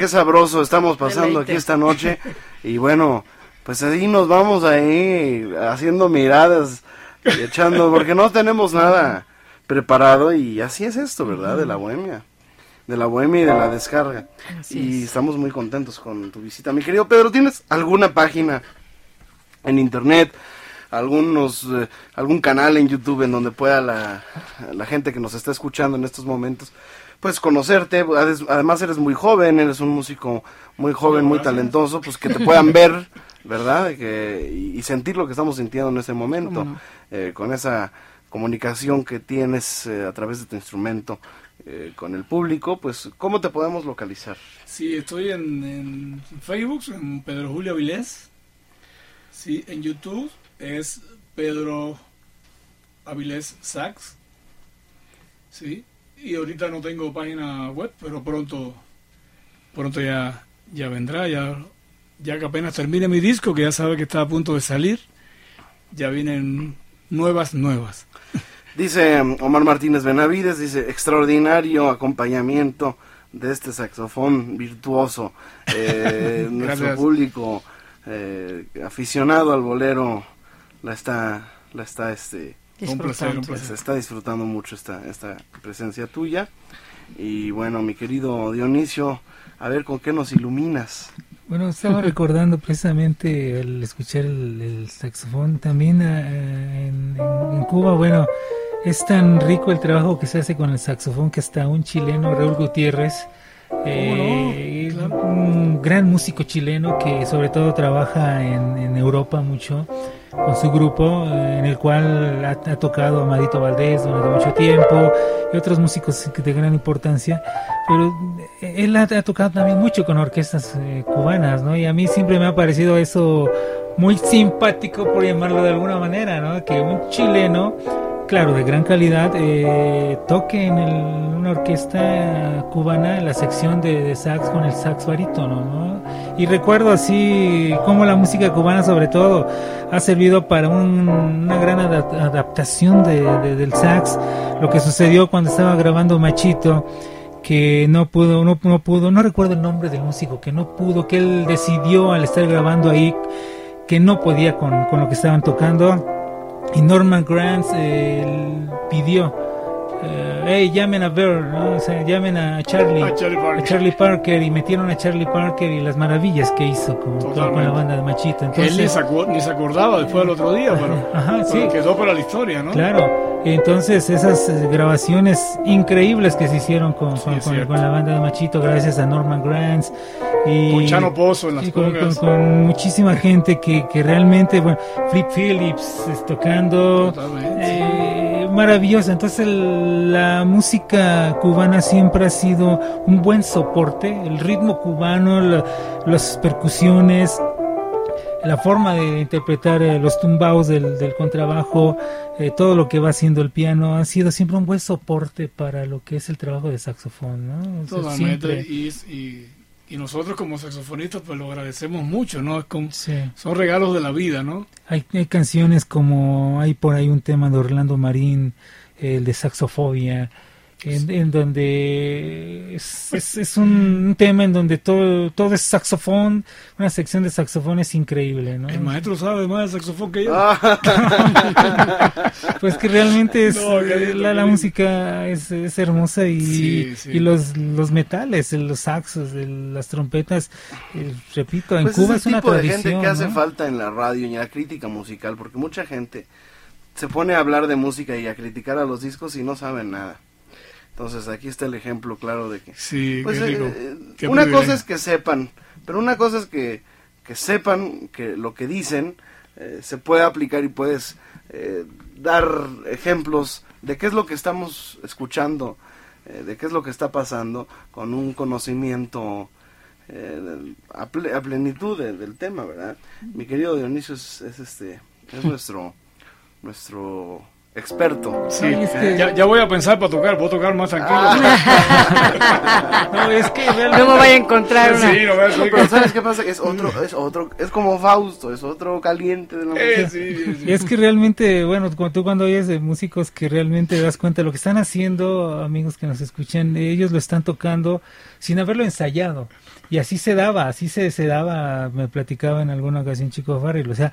Qué sabroso estamos pasando aquí esta noche. Y bueno, pues ahí nos vamos ahí haciendo miradas y echando, porque no tenemos nada preparado y así es esto, ¿verdad? De la bohemia. De la bohemia y de la descarga. y estamos muy contentos con tu visita. Mi querido Pedro, ¿tienes alguna página en internet? algunos eh, algún canal en YouTube en donde pueda la, la gente que nos está escuchando en estos momentos pues conocerte, además eres muy joven, eres un músico muy joven, muy talentoso, pues que te <laughs> puedan ver, ¿verdad? y, sentir lo que estamos sintiendo en ese momento, eh, con esa comunicación que tienes eh, a través de tu instrumento eh, con el público, pues ¿cómo te podemos localizar? Sí, estoy en, Facebook, en Pedro Julio Avilés, sí, en YouTube es Pedro Avilés Sax, sí, y ahorita no tengo página web, pero pronto pronto ya ya vendrá, ya ya que apenas termine mi disco, que ya sabe que está a punto de salir, ya vienen nuevas nuevas. <laughs> Dice Omar Martínez Benavides, dice extraordinario acompañamiento de este saxofón virtuoso. Eh, <laughs> nuestro público eh, aficionado al bolero la está, la está este, un placer, un Se está disfrutando mucho esta, esta presencia tuya. Y bueno, mi querido Dionisio, a ver con qué nos iluminas. Bueno, estaba <laughs> recordando precisamente al escuchar el, saxofón, también eh, en, Cuba, bueno, es tan rico el trabajo que se hace con el saxofón que hasta un chileno, Raúl Gutiérrez, eh, un gran músico chileno que sobre todo trabaja en, en Europa mucho con su grupo, eh, en el cual ha, tocado Amadito Valdés durante mucho tiempo y otros músicos de gran importancia, pero él ha, tocado también mucho con orquestas eh, cubanas, ¿no? Y a mí siempre me ha parecido eso muy simpático, por llamarlo de alguna manera, ¿no? Que un chileno, claro, de gran calidad, eh, toque en una orquesta cubana la sección de, sax con el sax barítono, ¿no? Y recuerdo así cómo la música cubana, sobre todo, ha servido para una gran adaptación del sax. Lo que sucedió cuando estaba grabando Machito que no pudo, no, no pudo, no recuerdo el nombre del músico, que no pudo, que él decidió al estar grabando ahí que no podía con lo que estaban tocando. Y Norman Granz eh, pidió eh, hey, llamen a ¿no? llamen a Charlie, a Charlie, Parker. y metieron a Charlie Parker y las maravillas que hizo con, con la banda de Machito. Entonces, Él ni se, acordaba después del otro día, <laughs> pero, quedó para la historia, ¿no? Claro, entonces esas eh, grabaciones increíbles que se hicieron con, con, la banda de Machito, gracias a Norman Granz y con Chano Pozo en las con, muchísima gente que, que realmente, bueno, Flip Phillips tocando. Eh, maravillosa. Entonces la música cubana siempre ha sido un buen soporte. El ritmo cubano, las percusiones, la forma de interpretar eh, los tumbaos del, contrabajo, eh, todo lo que va haciendo el piano, ha sido siempre un buen soporte para lo que es el trabajo de saxofón. ¿no? Totalmente. Y, nosotros como saxofonistas pues lo agradecemos mucho, ¿no? Es como, Son regalos de la vida, ¿no? Hay, hay canciones como, hay por ahí un tema de Orlando Marín, el de saxofobia, en, donde es, un tema en donde todo, todo es saxofón, una sección de saxofón es increíble, ¿no? El maestro sabe más de saxofón que yo. <laughs> pues que realmente es, la, música es, hermosa y, y los, los metales, los saxos, las trompetas, eh, repito, en pues Cuba es, una tipo de gente que hace falta en la radio y en la crítica musical, porque mucha gente se pone a hablar de música y a criticar a los discos y no saben nada. Entonces aquí está el ejemplo claro de que... Sí, pues, eh, una cosa es que sepan, pero una cosa es que, que sepan que lo que dicen eh, se puede aplicar y puedes eh, dar ejemplos de qué es lo que estamos escuchando, de qué es lo que está pasando con un conocimiento a, plenitud del tema, ¿verdad? Mi querido Dionisio es, es este es <laughs> nuestro nuestro experto. Sí, ya, voy a pensar para tocar, voy a tocar más tranquilo. Ah. <laughs> no, es que no me vaya a encontrar una. Sí, no pero ¿sabes qué pasa? Es otro, es otro, es como Fausto, es otro caliente de la eh, sí, Y es que realmente, bueno, tú cuando oyes de músicos que realmente das cuenta de lo que están haciendo, amigos que nos escuchan, ellos lo están tocando sin haberlo ensayado. Y así se daba, así se, se daba, me platicaba en alguna ocasión Chico Farrell, o sea,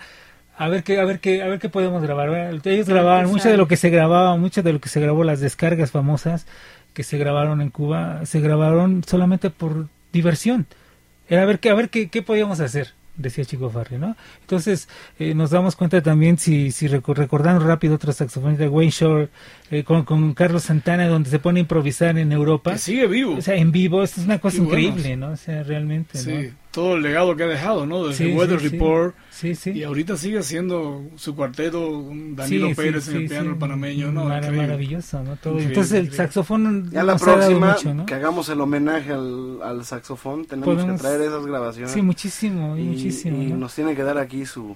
a ver qué, a ver qué, a ver qué podemos grabar. Ellos grababan mucho de lo que se grababa, mucho de lo que se grabó, las descargas famosas que se grabaron en Cuba, se grabaron solamente por diversión. Era a ver qué, a ver qué, qué podíamos hacer decía Chico Farri, ¿no? Entonces eh, nos damos cuenta también, si, si recordando rápido otro saxofonista, Wayne Shore, eh, con, con, Carlos Santana, donde se pone a improvisar en Europa. sigue vivo. O sea, en vivo, esto es una cosa increíble, ¿no? O sea, realmente, sí, todo el legado que ha dejado, ¿no? Desde Weather Report. Sí, sí. Y ahorita sigue haciendo su cuarteto, Danilo Pérez en el piano, el panameño, ¿no? maravilloso, ¿no? Todo. Entonces el saxofón. Ya la próxima, que hagamos el homenaje al, al saxofón, tenemos que traer esas grabaciones. Sí, muchísimo, y, muchísimo. Y nos tiene que dar aquí su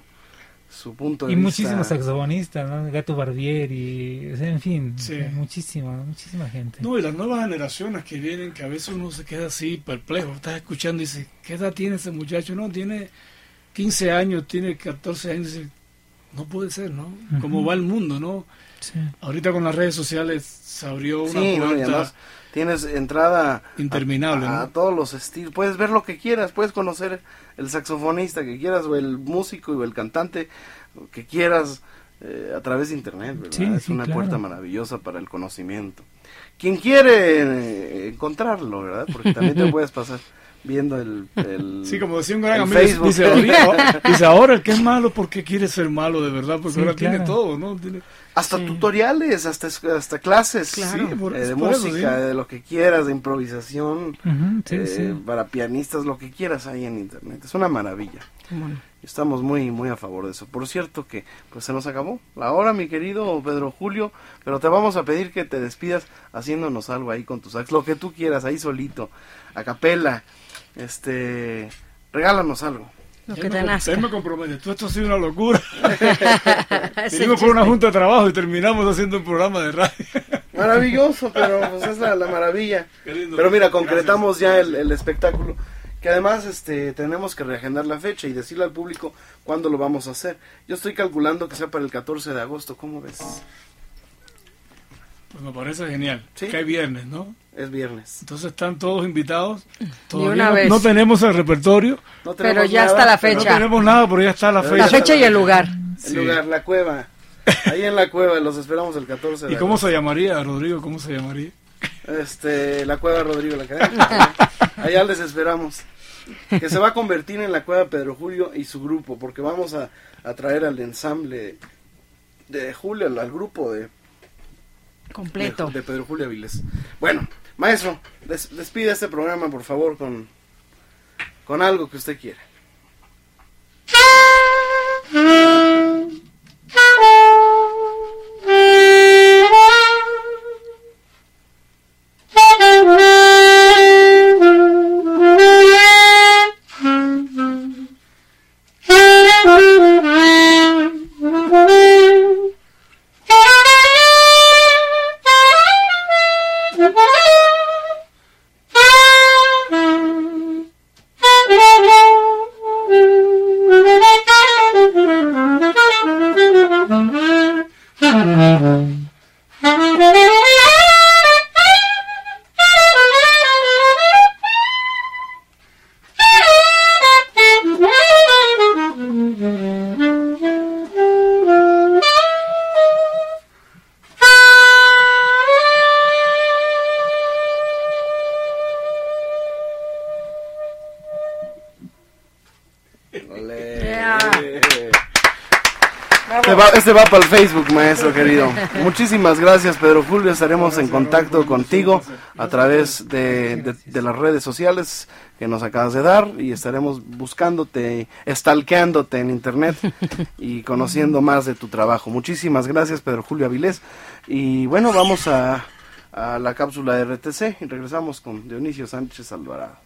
su punto de y muchísimos saxofonistas, ¿no? Gato Barbier y, en fin, muchísima, muchísima gente. No, y las nuevas generaciones que vienen, que a veces uno se queda así perplejo, estás escuchando y dice, ¿qué edad tiene ese muchacho? No, tiene 15 años, tiene 14 años, no puede ser, ¿no? Cómo va el mundo, ¿no? Ahorita con las redes sociales se abrió una puerta tienes entrada interminable a, todos los estilos, puedes ver lo que quieras, puedes conocer el saxofonista que quieras o el músico o el cantante que quieras eh, a través de internet, es una puerta maravillosa para el conocimiento. Quien quiere eh, encontrarlo, ¿verdad? Porque también te <laughs> puedes pasar viendo el, sí como decía un gran amigo dice, <laughs> dice, ahora el que es malo porque quiere ser malo de verdad porque ahora tiene todo no tiene hasta tutoriales, hasta, hasta clases eh, de música, de lo que quieras, de improvisación, eh, para pianistas, lo que quieras ahí en internet. Es una maravilla. Estamos muy, muy a favor de eso. Por cierto que pues se nos acabó la hora, mi querido Pedro Julio, pero te vamos a pedir que te despidas haciéndonos algo ahí con tus sax, lo que tú quieras, ahí solito, a capela, este, regálanos algo. Lo que te nazca. Usted me compromete, tú esto ha sido una locura. <laughs> Venimos por una junta de trabajo y terminamos haciendo un programa de radio. <laughs> Maravilloso, pero pues es la, maravilla. <laughs> Pero mira, concretamos ya el, el, espectáculo. Que además este tenemos que reagendar la fecha y decirle al público cuándo lo vamos a hacer. Yo estoy calculando que sea para el 14 de agosto, ¿cómo ves? Pues me parece genial. ¿Sí? Que hay viernes, ¿no? Es viernes. Entonces están todos invitados. Todavía no, no, tenemos el repertorio. pero ya está la fecha. No tenemos nada, pero ya está la fecha. La fecha y el lugar. El lugar, la cueva. Ahí en la cueva, los esperamos el 14 de ¿Y cómo se llamaría, Rodrigo? ¿Cómo se llamaría? Este, la cueva Rodrigo, la cadena. <laughs> Allá les esperamos. Que se va a convertir en la cueva Pedro Julio y su grupo, porque vamos a, a traer al ensamble de Julio, al, grupo de completo de, Pedro Julio Aviles. Bueno, Maestro, despide este programa, por favor, con, con algo que usted quiera. Este va para el Facebook, maestro querido. Muchísimas gracias, Pedro Julio. Estaremos en contacto contigo a través de, las redes sociales que nos acabas de dar y estaremos buscándote, stalkeándote en internet y conociendo más de tu trabajo. Muchísimas gracias, Pedro Julio Avilés. Y bueno, vamos a, a la cápsula de RTC y regresamos con Dionisio Sánchez Alvarado.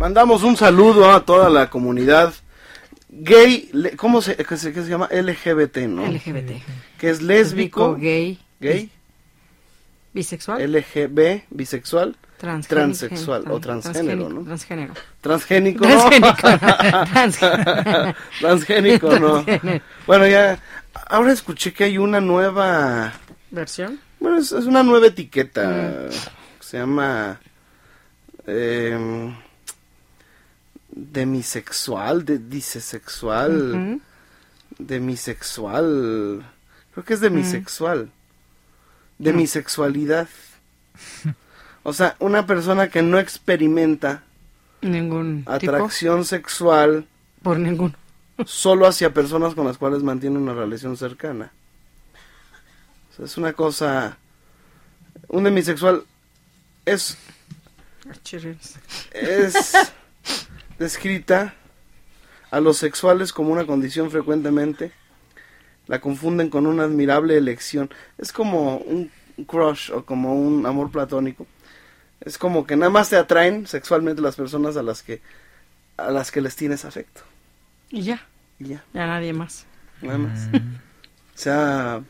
Mandamos un saludo a toda la comunidad gay, ¿cómo se, qué se, llama? LGBT, ¿no? LGBT. Que es lésbico, gay, gay, bisexual, LGB, bisexual, transexual o transgénero, ¿no? Transgénero. Transgénico, <laughs> Transgénico, no. Bueno, ya, ahora escuché que hay una nueva... ¿Versión? Bueno, es, una nueva etiqueta. Mm. Se llama... Eh, demisexual, de disesexual, demisexual, creo que es demisexual, demisexualidad. <laughs> O sea, una persona que no experimenta ningún atracción sexual por ninguno. solo hacia personas con las cuales mantiene una relación cercana. O sea, es una cosa un demisexual es es <laughs> descrita a los sexuales como una condición frecuentemente la confunden con una admirable elección. Es como un crush o como un amor platónico. Es como que nada más te atraen sexualmente las personas a las que a las que les tienes afecto. Y ya. Y ya. Ya nadie más. Nada más. sea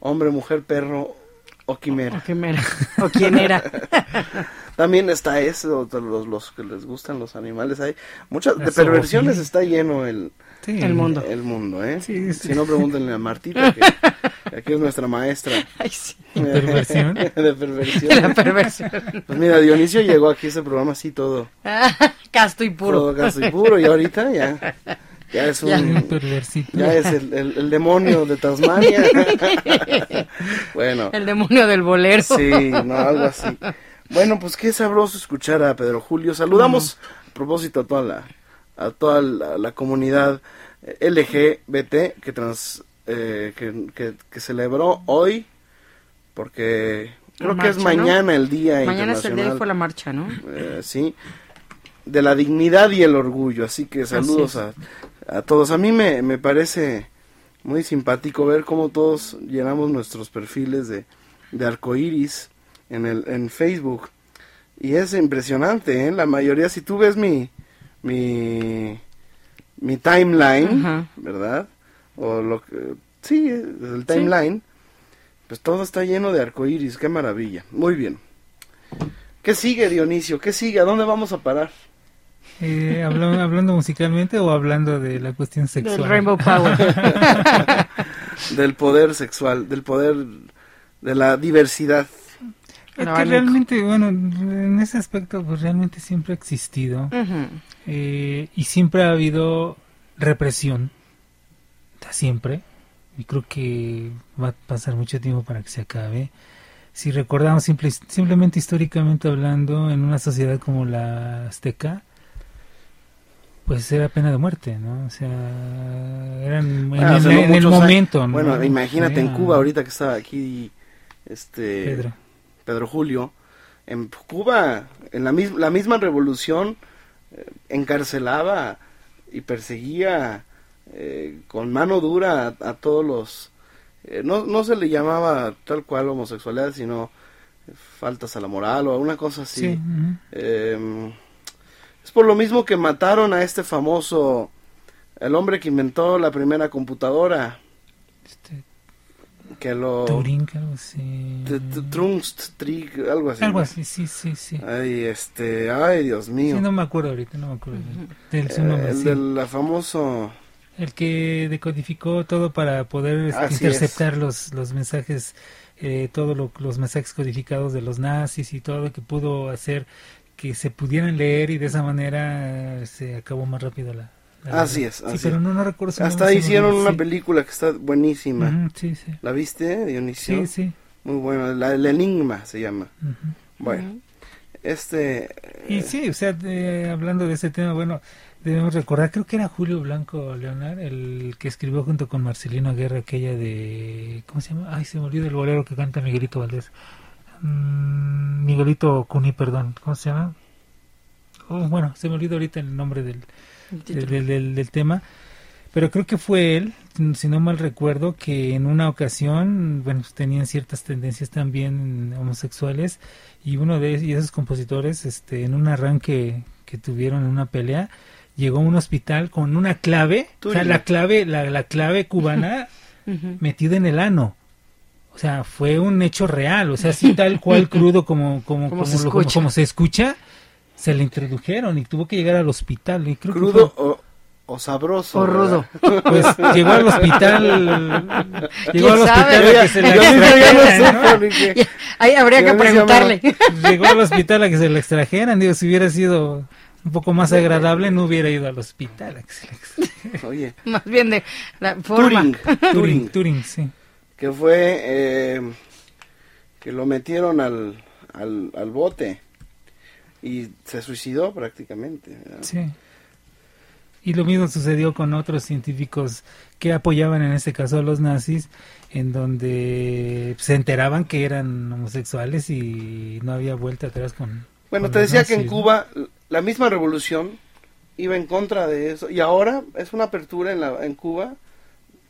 hombre, mujer, perro o quimera. O quimera, o quién era. <laughs> También está eso, los, los que les gustan los animales. Hay muchas de perversiones está lleno el, el mundo. El mundo, ¿eh? Si no, pregúntenle a Martita, <laughs> que, aquí es nuestra maestra. Ay, sí. <laughs> ¿De perversión? <laughs> de perversión. La perversión. Pues mira, Dionisio llegó aquí a ese programa así todo. casto y puro. Todo casto y puro, y ahorita ya. Ya es un. Ya. Ya es el, el, el demonio de Tasmania. bueno. El demonio del bolero. Sí, no, algo así. Bueno, pues qué sabroso escuchar a Pedro Julio. Saludamos a propósito a toda la, a toda la, la comunidad LGBT que, trans, eh, que, que, que, celebró hoy, porque creo marcha, que es mañana ¿no? el día Mañana es el día internacional. y fue la marcha, ¿no? Eh, sí, de la dignidad y el orgullo. Así que saludos Así a, a todos. A mí me, me parece muy simpático ver cómo todos llenamos nuestros perfiles de, de arcoiris en, el, en Facebook. Y es impresionante, ¿eh? La mayoría, si tú ves mi, mi, mi timeline. ¿verdad? O lo que, sí, el timeline, pues todo está lleno de arcoiris, qué maravilla. Muy bien. ¿Qué sigue, Dionisio? ¿Qué sigue? ¿A dónde vamos a parar? Eh, hablando, hablando musicalmente o hablando de la cuestión sexual. Del Rainbow Power. <laughs> del poder sexual, del poder de la diversidad. Es que realmente, bueno, en ese aspecto, pues realmente siempre ha existido eh, y siempre ha habido represión, siempre, y creo que va a pasar mucho tiempo para que se acabe. Si recordamos simple, simplemente históricamente hablando, en una sociedad como la azteca, pues era pena de muerte, ¿no? O sea, eran en, el- no en el muchos años- momento, ¿no? Bueno, imagínate en Cuba ahorita que estaba aquí este Pedro. Pedro Julio, en Cuba, en la, mis- la misma revolución, eh, encarcelaba y perseguía eh, con mano dura a, a todos los... eh, no, no se le llamaba tal cual homosexualidad, sino faltas a la moral o una cosa así. Sí. Eh, es por lo mismo que mataron a este famoso, el hombre que inventó la primera computadora, Este, que lo... Turing, algo así. Trunst, Trig, algo así. Algo así, sí, sí, sí. Ay, este, ay, Dios mío. Sí, no me acuerdo ahorita, no me acuerdo del su nombre, el sí. del la famoso... El que decodificó todo para poder Así interceptar los, los mensajes, eh, todos lo- los mensajes codificados de los nazis y todo que pudo hacer que se pudieran leer y de esa manera eh, se acabó más rápido la... Así es, Sí, pero no, no recuerdo Hasta hicieron nombre, una sí. película que está buenísima. Ujú, sí, sí. ¿La viste, Dionisio? Sí, sí. Muy buena, la, el Enigma se llama. Bueno, este... Y sí, o sea, hablando de ese tema, bueno, debemos recordar, creo que era Julio Blanco Leonard, el que escribió junto con Marcelino Guerra aquella de, ¿cómo se llama? Ay, se me olvidó el bolero que canta Miguelito Valdés. Mm, Miguelito Cuní, perdón, ¿cómo se llama? Oh, bueno, se me olvidó ahorita el nombre del, del, del- del- del tema, pero creo que fue él, si no mal recuerdo, que en una ocasión, bueno, pues, tenían ciertas tendencias también homosexuales y uno de esos, y esos compositores, este, en un arranque que tuvieron en una pelea, llegó a un hospital con una clave, o sea, la clave, la, la clave cubana <laughs> metida en el ano. O sea, fue un hecho real, o sea, así tal cual <laughs> crudo como como Como como, se lo- como- como se escucha, se le introdujeron y tuvo que llegar al hospital. Y creo que Crudo fue- o, o sabroso. O rudo. pues llegó al hospital, <laughs> <laughs> llegó al hospital a que se porque- Ahí habría que preguntarle. Llegó al hospital a que se la extrajeran. Digo, si hubiera sido un poco más agradable, no hubiera ido al hospital a que se extrajeran. Oye, Más bien de la forma. Turing, Turing, Turing, Turing, sí. que fue eh, que lo metieron al, al, al bote y se suicidó prácticamente. ¿verdad? Sí. Y lo mismo sucedió con otros científicos que apoyaban en este caso a los nazis, en donde se enteraban que eran homosexuales y no había vuelta atrás con... Bueno, con te los decía que en. Cuba la misma revolución iba en contra de eso y ahora es una apertura en, la, en Cuba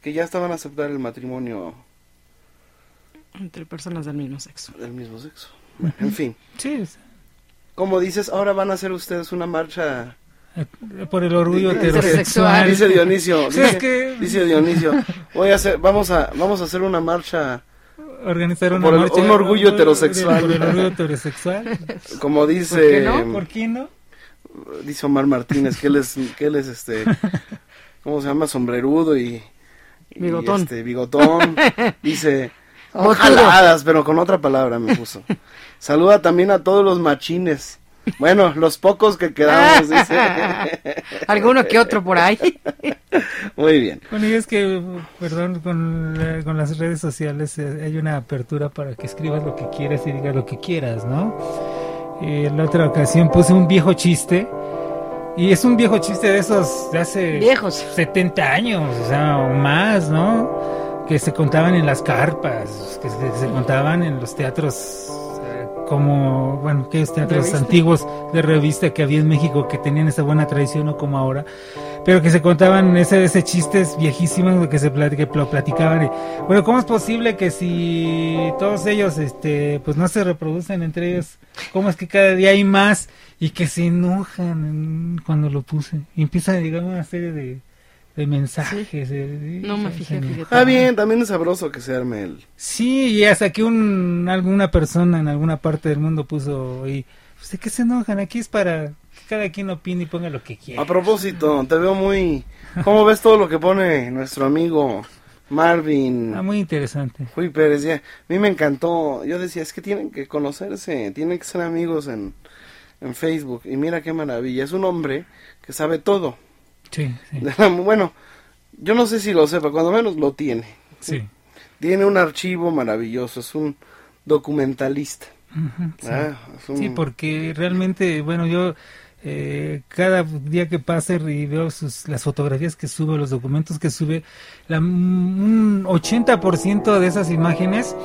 que ya estaban a aceptar el matrimonio Entre personas del mismo sexo. del mismo sexo. Bueno, en fin, Sí, como dices, ahora van a hacer ustedes una marcha por el orgullo heterosexual. Dice Dionisio, dice, Dionisio, voy a hacer, vamos a, vamos a hacer una marcha organizar una por marcha un orgullo heterosexual. Por el orgullo heterosexual. Como dice. ¿Por qué no? Dice Omar Martínez que él es, que él es este, ¿cómo se llama? Sombrerudo y. Bigotón. este, bigotón. dice. Jaladas, pero con otra palabra me puso. <laughs> Saluda también a todos los machines. Bueno, los pocos que quedamos, dice. <laughs> Alguno que otro por ahí. <laughs> Muy bien. Bueno, y es que, perdón, con, con las redes sociales eh, hay una apertura para que escribas lo que quieras y digas lo que quieras, ¿no? Eh, en la otra ocasión puse un viejo chiste. Y es un viejo chiste de esos de hace Viejos. 70 años, o sea, o más, ¿no? Que se contaban en las carpas, que se contaban en los teatros como, bueno, aquellos teatros antiguos de revista que había en México que tenían esa buena tradición, no como ahora, pero que se contaban ese, ese chistes viejísimos que se platicaban. Y, bueno, ¿cómo es posible que si todos ellos, este, pues no se reproducen entre ellos, cómo es que cada día hay más y que se enojan cuando lo puse? Y empieza llegar una serie de de mensajes. no me fijé, Ah, bien, también es sabroso que se arme el... Sí, y hasta que un, alguna persona en alguna parte del mundo puso y pues, ¿de qué se enojan? Aquí es para que cada quien opine y ponga lo que quiera. A propósito, te veo muy... ¿Cómo ves todo lo que pone nuestro amigo Marvin? Ah, muy interesante. Uy, Pérez, ya. A mí me encantó. Yo decía, es que tienen que conocerse, tienen que ser amigos en, en Facebook. Y mira qué maravilla. Es un hombre que sabe todo. Sí, <laughs> bueno, yo no sé si lo sepa, cuando menos lo tiene. Sí. Tiene un archivo maravilloso, es un documentalista. Ah, sí. porque realmente, bueno, yo eh, cada día que pase y veo sus, las fotografías que sube, los documentos que sube, la, un 80% de esas imágenes,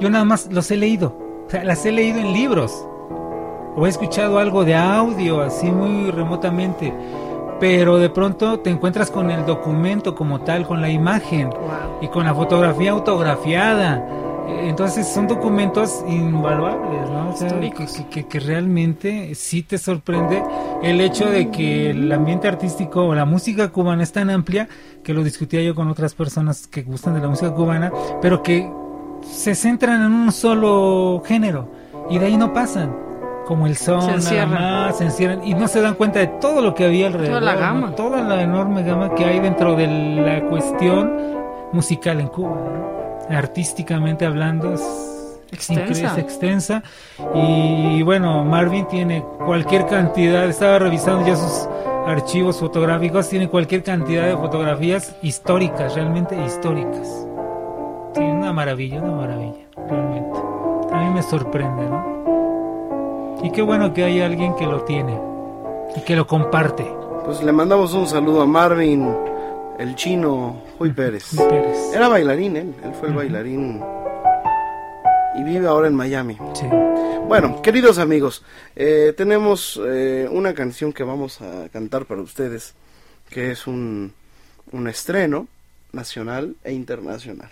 yo nada más los he leído. O sea, las he leído en libros. O he escuchado algo de audio, así muy remotamente pero de pronto te encuentras con el documento como tal, con la imagen y con la fotografía autografiada. Entonces son documentos invaluables, ¿no? que, que, realmente sí te sorprende el hecho de que el ambiente artístico o la música cubana es tan amplia que lo discutía yo con otras personas que gustan de la música cubana, pero que se centran en un solo género y de ahí no pasan como el son, se se encierran y no se dan cuenta de todo lo que había alrededor. Toda la gama. Toda la enorme gama que hay dentro de la cuestión musical en Cuba. Artísticamente hablando es extensa. extensa. Y, bueno, Marvin tiene cualquier cantidad, estaba revisando ya sus archivos fotográficos, tiene cualquier cantidad de fotografías históricas, realmente históricas. tiene una maravilla, una maravilla, realmente. A mí me sorprende, ¿no? Y qué bueno que hay alguien que lo tiene y que lo comparte. Pues le mandamos un saludo a Marvin, el chino Huy Pérez. Era bailarín, él, él fue el bailarín y vive ahora en Miami. Sí. Bueno, queridos amigos, eh, tenemos eh, una canción que vamos a cantar para ustedes, que es un, un estreno nacional e internacional.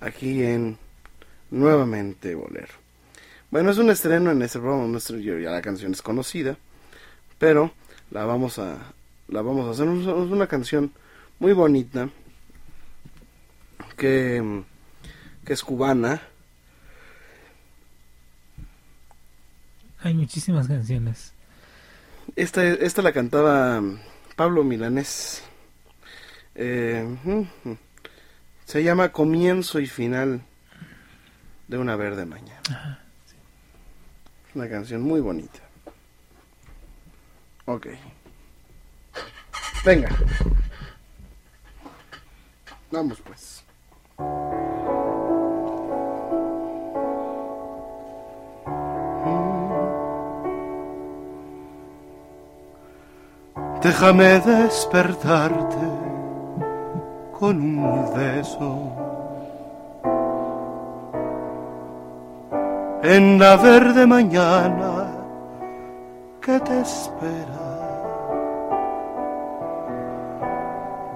Aquí en Nuevamente Bolero. Bueno, es un estreno en este programa, nuestro, ya la canción es conocida, pero la vamos a, la vamos a hacer. Es una canción muy bonita que, que es cubana. Hay muchísimas canciones. Esta, esta la cantaba Pablo Milanés. Eh, se llama Comienzo y Final de una verde mañana. Una canción muy bonita. Ok. Venga. Vamos pues. Déjame despertarte con un beso en la verde mañana que te espera.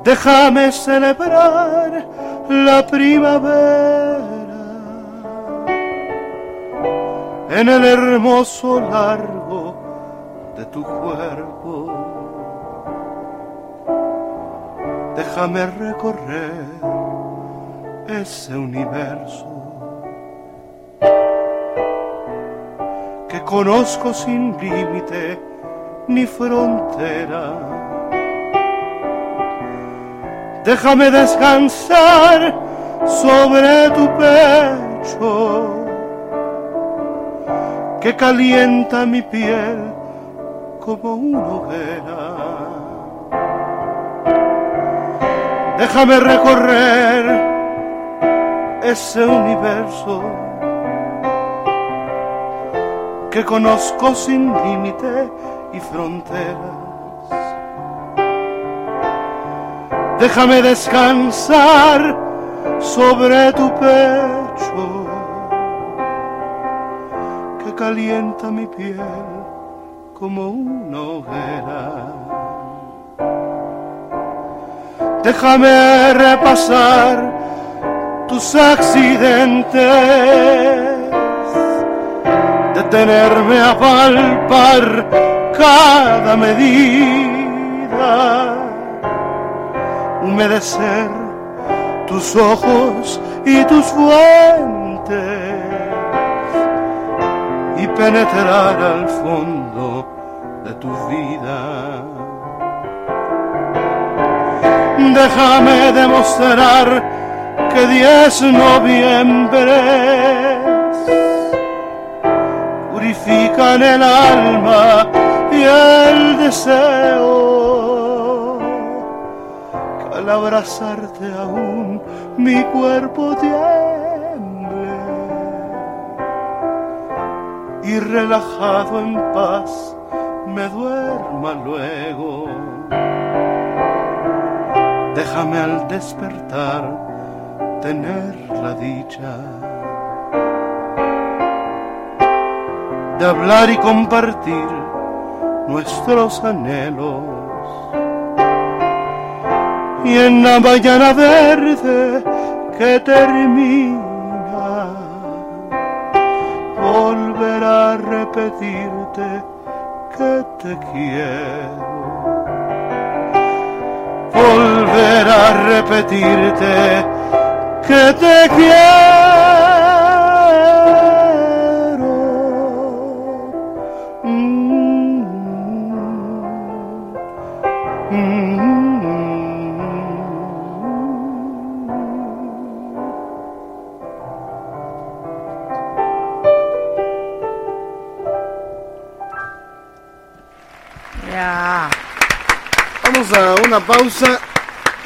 Déjame celebrar la primavera en el hermoso largo de tu cuerpo. déjame recorrer ese universo conozco sin límite ni frontera. Déjame descansar sobre tu pecho que calienta mi piel como una hoguera. Déjame recorrer ese universo que conozco sin límite y fronteras. Déjame descansar sobre tu pecho calienta mi piel como una hoguera. Déjame repasar tus accidentes, detenerme a palpar cada medida, humedecer tus ojos y tus fuentes y penetrar al fondo de tu vida. Déjame demostrar que diez noviembres el alma y el deseo. Que al abrazarte aún mi cuerpo tiene y relajado en paz me duerma luego. Déjame al despertar tener la dicha de hablar y compartir nuestros anhelos. Y en la mañana verde que termina a repetirte que te quiero. Volver a repetirte que te quiero. Pausa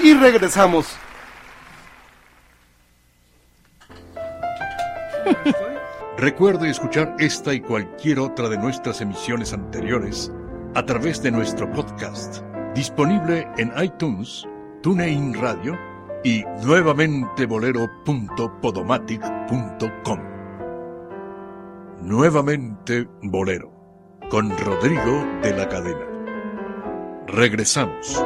y regresamos. Recuerde escuchar esta y cualquier otra de nuestras emisiones anteriores a través de nuestro podcast, disponible en iTunes, TuneIn Radio y nuevamente bolero.podomatic.com. Nuevamente Bolero, con Rodrigo de la Cadena. Regresamos.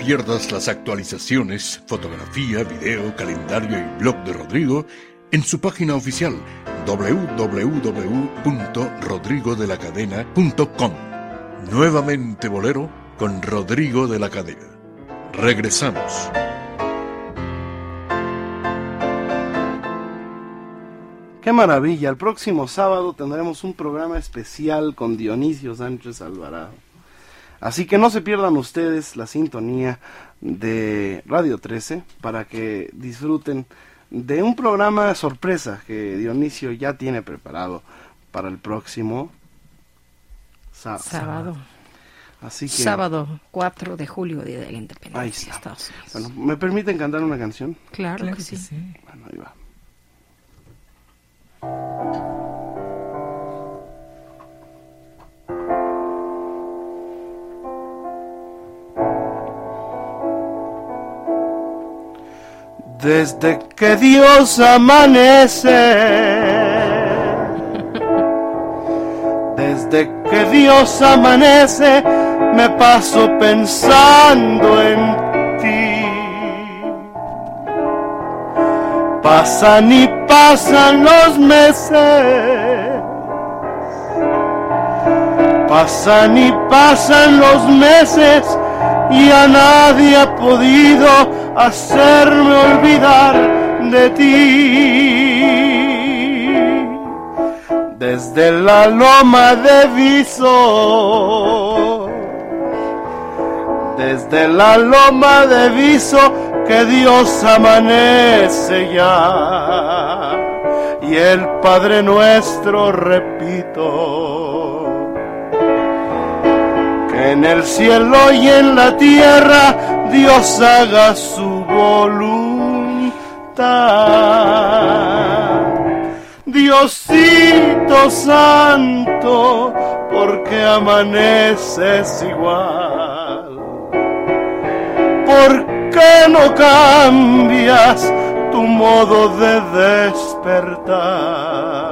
Pierdas las actualizaciones, fotografía, video, calendario y blog de Rodrigo en su página oficial www.rodrigodelacadena.com. Nuevamente Bolero con Rodrigo de la Cadena. Regresamos. Qué maravilla. El próximo sábado tendremos un programa especial con Dionisio Sánchez Alvarado. Así que no se pierdan ustedes la sintonía de Radio 13 para que disfruten de un programa sorpresa que Dionisio ya tiene preparado para el próximo sábado. Así que, sábado 4 de julio, Día de la Independencia. Ahí está. Bueno, ¿me permiten cantar una canción? Claro, que, sí. Bueno, ahí va. Desde que Dios amanece, desde que Dios amanece, me paso pensando en ti. Pasan y pasan los meses. Pasan y pasan los meses y a nadie ha podido hacerme olvidar de ti. Desde la loma de Viso, desde la loma de Viso, que Dios amanece ya. Y el Padre nuestro, repito, en el cielo y en la tierra Dios haga su voluntad. Diosito santo, porque amaneces igual. ¿Por qué no cambias tu modo de despertar?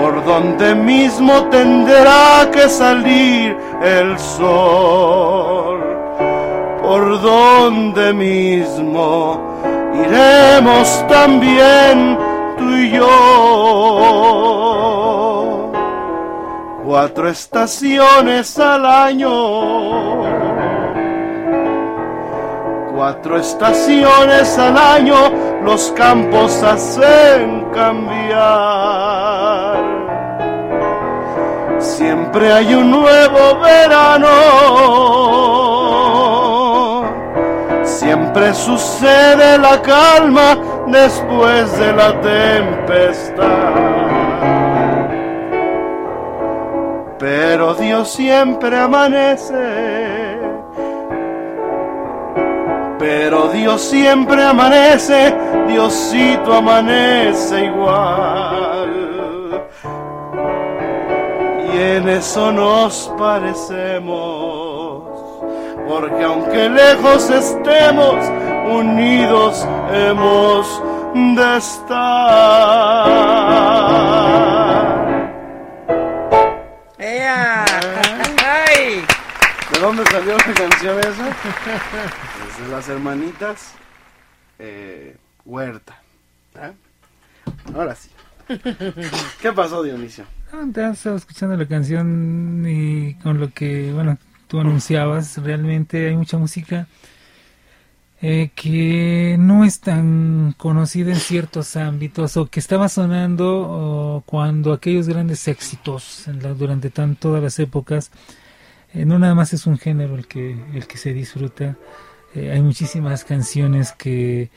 Por donde mismo tendrá que salir el sol, por donde mismo iremos también tú y yo. Cuatro estaciones al año, cuatro estaciones al año los campos hacen cambiar. Siempre hay un nuevo verano Siempre sucede la calma después de la tempestad. Pero Dios siempre amanece. Pero Dios siempre amanece, Diosito amanece igual. Y en eso nos parecemos porque aunque lejos estemos, unidos hemos de estar. ¡Ea! ¿De dónde salió la canción esa? Desde las hermanitas eh, Huerta. ¿Ah? Ahora sí. ¿Qué pasó, Dionisio? Ah, estaba escuchando la canción y con lo que, bueno, tú anunciabas, realmente hay mucha música eh, que no es tan conocida en ciertos ámbitos o que estaba sonando cuando aquellos grandes éxitos durante tan, todas las épocas, eh, no nada más es un género el que, el que se disfruta, eh, hay muchísimas canciones que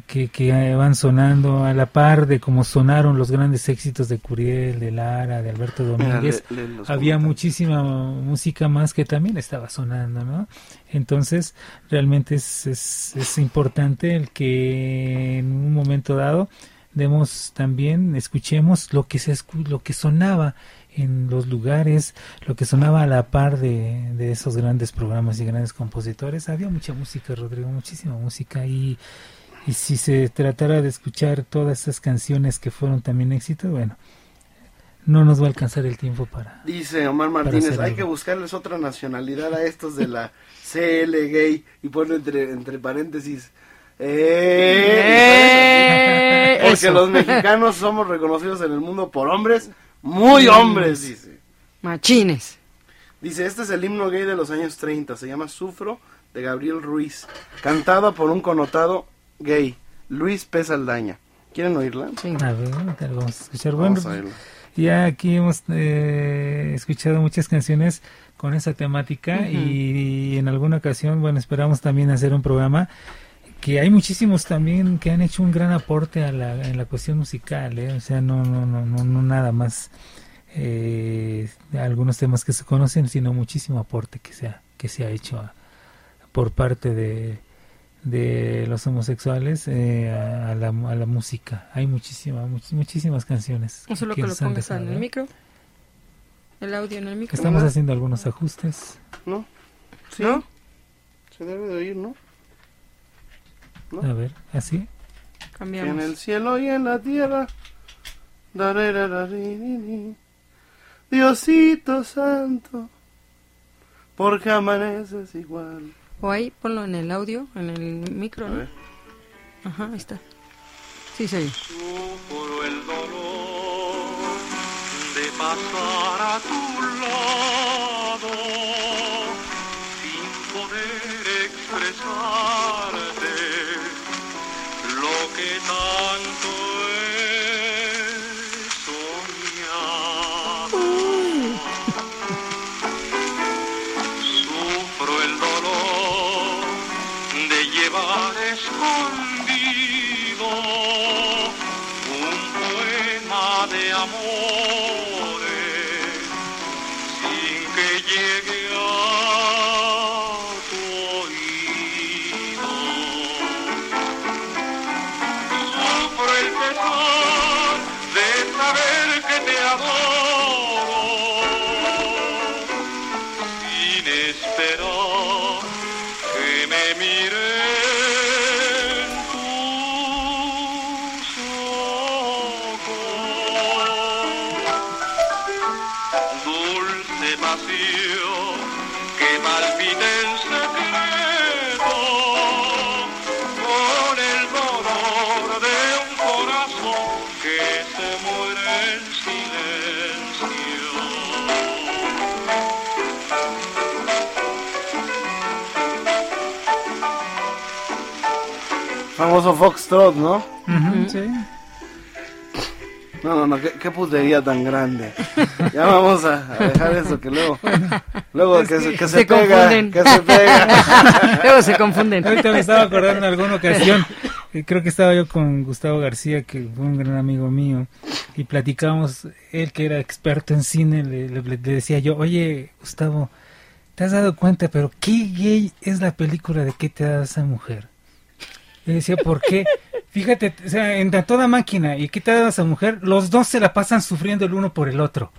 que, van sonando a la par de como sonaron los grandes éxitos de Curiel, de Lara, de Alberto Domínguez. había muchísima música más que también estaba sonando, ¿no? Entonces, realmente es, es, es importante el que en un momento dado demos también, escuchemos lo que, se, lo que sonaba en los lugares, lo que sonaba a la par de, de esos grandes programas y grandes compositores. Había mucha música, Rodrigo, muchísima música y y si se tratara de escuchar todas esas canciones que fueron también éxitos, bueno, no nos va a alcanzar el tiempo para. Dice Omar Martínez, hay que buscarles otra nacionalidad a estos de la CL gay y pone entre, entre paréntesis. Eh, porque los mexicanos <laughs> somos reconocidos en el mundo por hombres, muy hombres, dice. Machines. Dice, este es el himno gay de los años 30, se llama Sufro de Gabriel Ruiz, cantado por un connotado gay, Luis P. Saldaña. ¿Quieren oírla? Sí. A ver, vamos a escuchar. Bueno, ya aquí hemos eh, escuchado muchas canciones con esa temática y, en alguna ocasión, bueno, esperamos también hacer un programa que hay muchísimos también que han hecho un gran aporte a la, en la cuestión musical, ¿eh? o sea, no, no, no, no, no nada más eh, algunos temas que se conocen, sino muchísimo aporte que se ha, que se ha hecho por parte de de los homosexuales eh, a, la, a, la, música. Hay muchísimas, muchísimas canciones. ¿O solo que, lo pongas en el micro? ¿El audio en el micro? Estamos haciendo algunos ajustes. ¿No? ¿Sí? ¿No? Se debe de oír, ¿no? A ver, ¿así? Cambiamos. En el cielo y en la tierra. Diosito santo, porque amaneces igual. O ahí ponlo en el audio, en el micro, ¿no? Ajá, ahí está. Sí, sí. Sufro el dolor de pasar a tu lado sin poder expresarte Famoso Foxtrot, ¿no? Ujú, sí. No, no, no, qué, qué putería tan grande. Ya vamos a, a dejar eso que luego, luego que, se, que se, se pega, confunden. que se pega. <laughs> Luego se confunden. Ahorita me estaba acordando en alguna ocasión, creo que estaba yo con Gustavo García, que fue un gran amigo mío, y platicamos, él que era experto en cine, le, le- le decía yo, oye, Gustavo, ¿te has dado cuenta, pero qué gay es la película de qué te da esa mujer? Le decía, ¿por qué? Fíjate, o sea, en A toda máquina, ¿y qué te da esa mujer? Los dos se la pasan sufriendo el uno por el otro.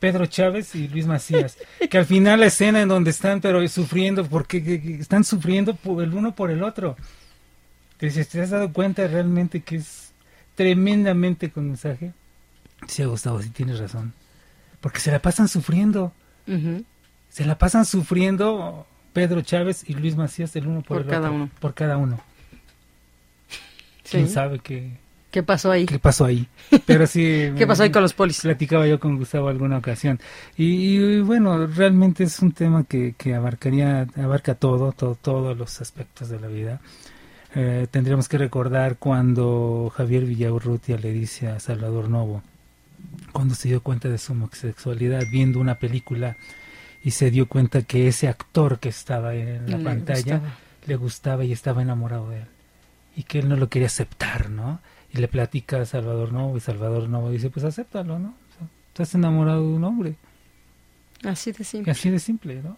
Pedro Chávez y Luis Macías, que al final la escena en donde están pero sufriendo porque que- que están sufriendo el uno por el otro. Entonces, ¿te has dado cuenta realmente que es tremendamente con mensaje? Sí, Gustavo, sí tienes razón. Porque se la pasan sufriendo. Se la pasan sufriendo Pedro Chávez y Luis Macías el uno por, Por el cada otro. uno. Por cada uno. Sí. ¿Quién sabe qué, ¿Qué pasó ahí? qué pasó ahí? Pero sí. <laughs> ¿Qué pasó ahí con los polis? platicaba yo con Gustavo alguna ocasión. Y, y, bueno, realmente es un tema que, que abarcaría, abarca todo, todo, todos los aspectos de la vida. Eh, tendríamos que recordar cuando Javier Villaurrutia le dice a Salvador Novo, cuando se dio cuenta de su homosexualidad viendo una película y se dio cuenta que ese actor que estaba en la Le pantalla gustaba. le gustaba y estaba enamorado de él y que él no lo quería aceptar, ¿no? Y le platica a Salvador Novo y Salvador Novo dice, pues acéptalo, ¿no? O sea, estás enamorado de un hombre, Así de simple. así de simple, ¿no?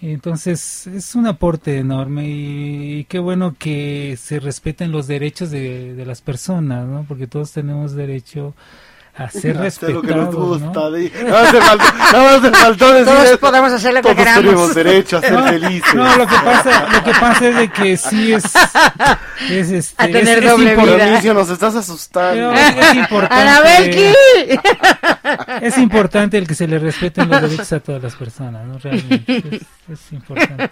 Entonces es un aporte enorme y, y qué bueno que se respeten los derechos de, de las personas, ¿no? Porque todos tenemos derecho a Hacer lo que nos gusta. ¿no? di- Nada más faltó, nada más faltó decir Todos esto. podemos hacer lo que Todos queramos. tenemos derecho a ser No, felices. No, lo que pasa, lo que pasa es de que sí es, es este, A tener es- es doble impor- vida. Dionisio, nos estás asustando. Pero es <laughs> importante. ¡Anabelki! Es importante el que se le respeten los derechos a todas las personas, ¿no? Realmente es, es importante.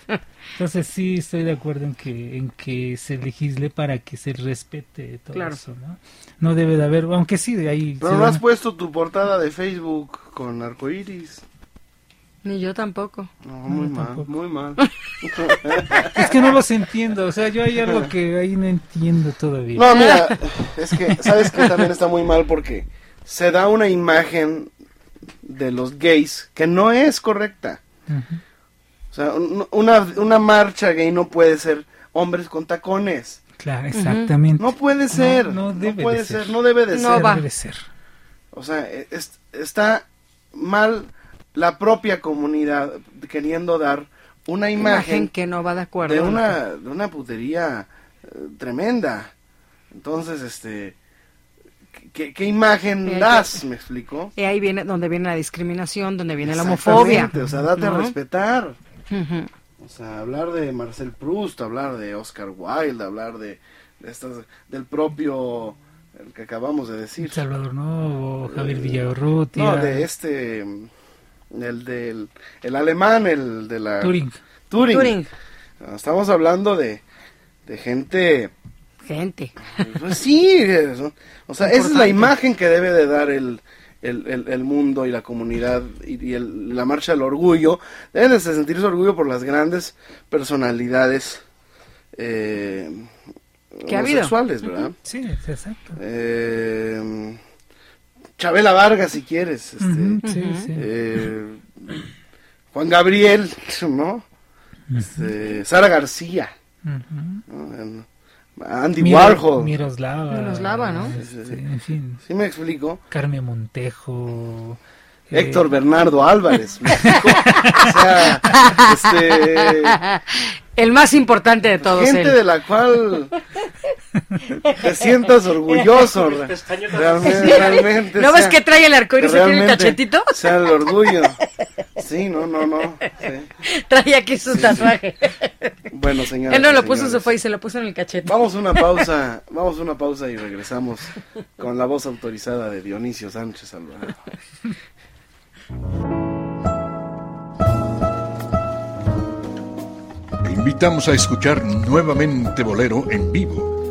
Entonces sí estoy de acuerdo en que en que se legisle para que se respete todo Claro. eso, ¿no? No debe de haber, aunque sí de ahí. Pero no has puesto tu portada de Facebook con arcoiris. Ni yo tampoco. No, muy No, mal, tampoco. muy mal. <laughs> Es que no los entiendo, o sea, yo hay algo que ahí no entiendo todavía. No, mira, es que, ¿sabes que También está muy mal porque se da una imagen de los gays que no es correcta. O sea, un- una, una marcha gay no puede ser hombres con tacones. Claro, exactamente. No puede ser. no No, debe puede de ser. ser. no debe de No ser. va. Debe ser. O sea, e- es- está mal la propia comunidad queriendo dar una Imagen imagen que no va de acuerdo. de una, de una putería eh, tremenda. Entonces, este, ¿qué, qué imagen das? ¿Me explico? Y ahí viene donde viene la discriminación, donde viene la homofobia. O sea, date a ¿no? respetar. Ujú. O sea, hablar de Marcel Proust, hablar de Oscar Wilde, hablar de, de estas, del propio, el que acabamos de decir. Salvador Novo, Javier Eh, Villarrutia, No, de este, el del, el alemán, el de la... Turing. Turing. Turing. Estamos hablando de, de gente gente. Pues sí, o sea, esa es la imagen que debe de dar el, el, mundo y la comunidad y, la marcha del orgullo. Deben de sentirse orgullo por las grandes personalidades eh, homosexuales, ¿verdad? Sí, exacto. Eh, Chabela Vargas, si quieres. Este, eh, Juan Gabriel, <laughs> ¿no? Este, Sara García. Andy Warhol. Miroslava. Miroslava, ¿no? Este, en fin. Sí me explico. Carmen Montejo. Héctor Bernardo Álvarez. o sea, este... El más importante de todos. Gente de la cual te sientas orgulloso. realmente, ¿No ves que trae el arcoíris aquí en el cachetito? Sea el orgullo. Sí, no, no, no. <laughs> Trae aquí su tatuaje. Bueno, <laughs> señora. Él no lo puso, se fue y se lo puso en el cachete. Vamos a una <laughs> pausa, vamos a una pausa y regresamos con la voz autorizada de Dionisio Sánchez Alvarado. Te invitamos a escuchar nuevamente Bolero en vivo,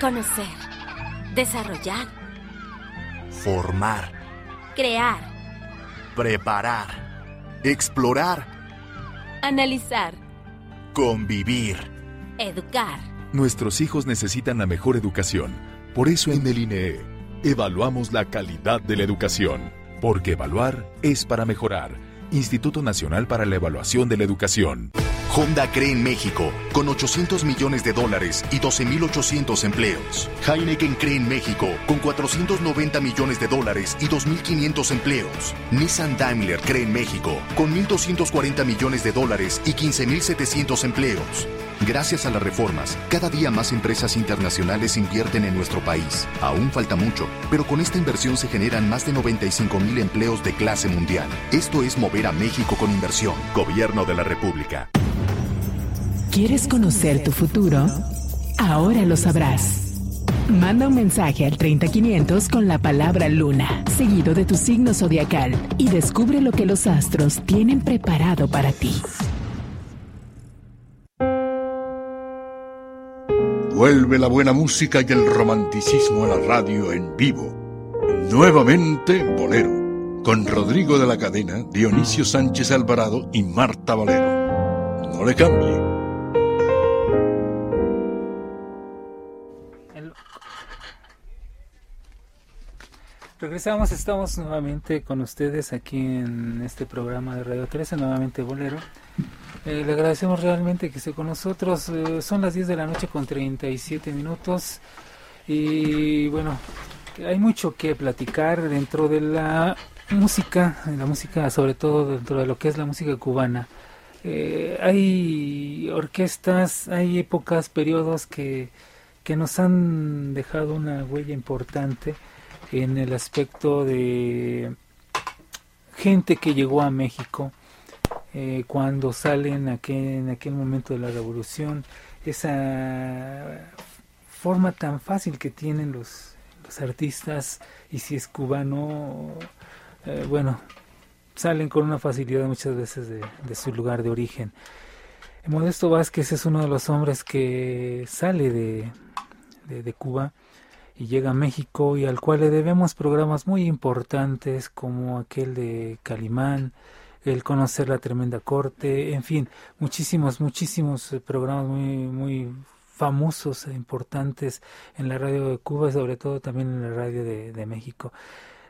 Conocer. Desarrollar. Formar. Crear. Preparar. Explorar. Analizar. Convivir. Educar. Nuestros hijos necesitan la mejor educación. Por eso en el INE evaluamos la calidad de la educación. Porque evaluar es para mejorar. Instituto Nacional para la Evaluación de la Educación. Honda cree en México con 800 millones de dólares y 12.800 empleos. Heineken cree en México con 490 millones de dólares y 2.500 empleos. Nissan Daimler cree en México con 1.240 millones de dólares y 15.700 empleos. Gracias a las reformas, cada día más empresas internacionales invierten en nuestro país. Aún falta mucho, pero con esta inversión se generan más de 95 mil empleos de clase mundial. Esto es mover a México con inversión. Gobierno de la República. ¿Quieres conocer tu futuro? Ahora lo sabrás. Manda un mensaje al 30500 con la palabra luna, seguido de tu signo zodiacal, y descubre lo que los astros tienen preparado para ti. Vuelve la buena música y el romanticismo a la radio en vivo. Nuevamente Bolero, con Rodrigo de la Cadena, Dionisio Sánchez Alvarado y Marta Valero. No le cambie. Regresamos, estamos nuevamente con ustedes aquí en este programa de Radio 13, nuevamente Bolero. Eh, le agradecemos realmente que esté con nosotros. Eh, son las 10 de la noche con 37 minutos. Y bueno, hay mucho que platicar dentro de la música, la música, sobre todo dentro de lo que es la música cubana. Eh, hay orquestas, hay épocas, periodos que, que nos han dejado una huella importante en el aspecto de gente que llegó a México eh, cuando salen en aquel momento de la revolución, esa forma tan fácil que tienen los, los artistas y si es cubano, eh, bueno, salen con una facilidad muchas veces de, su lugar de origen. Modesto Vázquez es uno de los hombres que sale de, de Cuba y llega a México y al cual le debemos programas muy importantes como aquel de Calimán, el conocer la tremenda corte, en fin, muchísimos, muchísimos eh, programas muy, muy famosos e importantes en la radio de Cuba y sobre todo también en la radio de, México.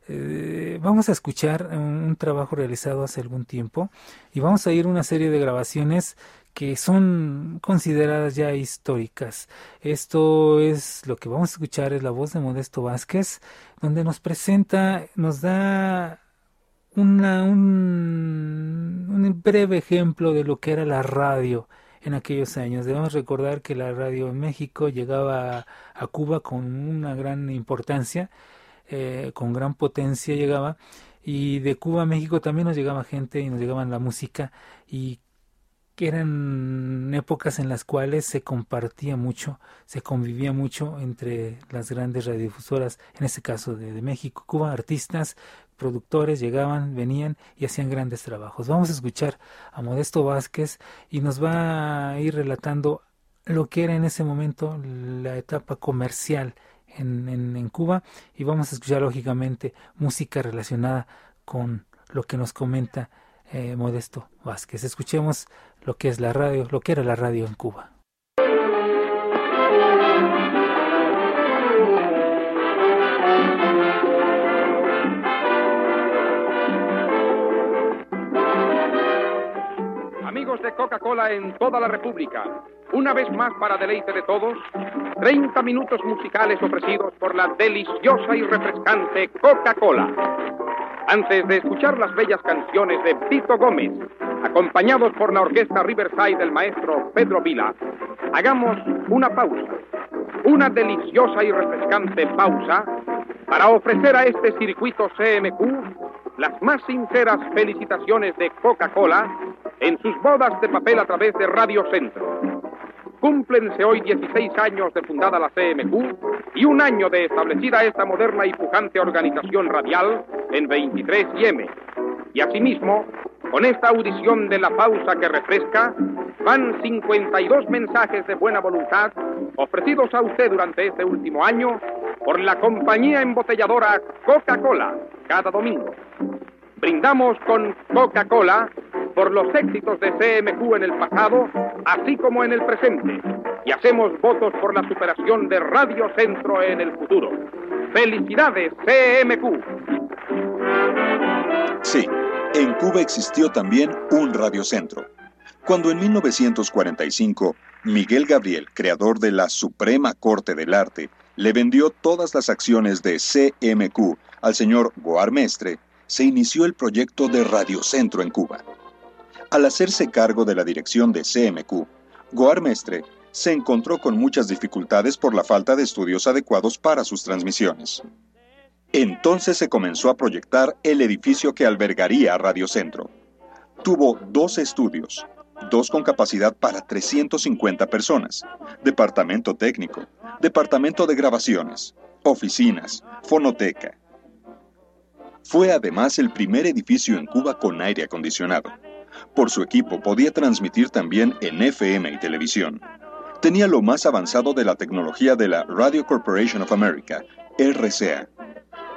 Eh, vamos a escuchar un, trabajo realizado hace algún tiempo y vamos a ir una serie de grabaciones que son consideradas ya históricas. Esto es lo que vamos a escuchar, es la voz de Modesto Vázquez, donde nos presenta, nos da una, un, un breve ejemplo de lo que era la radio en aquellos años. Debemos recordar que la radio en México llegaba a, Cuba con una gran importancia, eh, con gran potencia llegaba, y de Cuba a México también nos llegaba gente y nos llegaban la música y eran épocas en las cuales se compartía mucho, se convivía mucho entre las grandes radiodifusoras, en este caso de, de, México, Cuba, artistas, productores llegaban, venían y hacían grandes trabajos. Vamos a escuchar a Modesto Vázquez y nos va a ir relatando lo que era en ese momento la etapa comercial en, en, Cuba y vamos a escuchar lógicamente música relacionada con lo que nos comenta eh, Modesto Vázquez. Escuchemos lo que es la radio, lo que era la radio en Cuba. Coca-Cola en toda la República, una vez más para deleite de todos, 30 minutos musicales ofrecidos por la deliciosa y refrescante Coca-Cola. Antes de escuchar las bellas canciones de Tito Gómez, acompañados por la orquesta Riverside del maestro Pedro Vila, hagamos una pausa, una deliciosa y refrescante pausa para ofrecer a este circuito CMQ las más sinceras felicitaciones de Coca-Cola en sus bodas de papel a través de Radio Centro. Cúmplense hoy 16 años de fundada la CMQ y un año de establecida esta moderna y pujante organización radial en 23 y M. Y asimismo, con esta audición de la pausa que refresca, van 52 mensajes de buena voluntad ofrecidos a usted durante este último año por la compañía embotelladora Coca-Cola cada domingo. Brindamos con Coca-Cola por los éxitos de CMQ en el pasado, así como en el presente, y hacemos votos por la superación de Radio Centro en el futuro. ¡Felicidades, CMQ! Sí, en Cuba existió también un radiocentro. Cuando en 1945 Miguel Gabriel, creador de la Suprema Corte del Arte, le vendió todas las acciones de CMQ al señor Goar Mestre, se inició el proyecto de Radiocentro en Cuba. Al hacerse cargo de la dirección de CMQ, Goar Mestre se encontró con muchas dificultades por la falta de estudios adecuados para sus transmisiones. Entonces se comenzó a proyectar el edificio que albergaría Radio Centro. Tuvo dos estudios, dos con capacidad para 350 personas, departamento técnico, departamento de grabaciones, oficinas, fonoteca. Fue además el primer edificio en Cuba con aire acondicionado. Por su equipo podía transmitir también en FM y televisión. Tenía lo más avanzado de la tecnología de la Radio Corporation of America, RCA.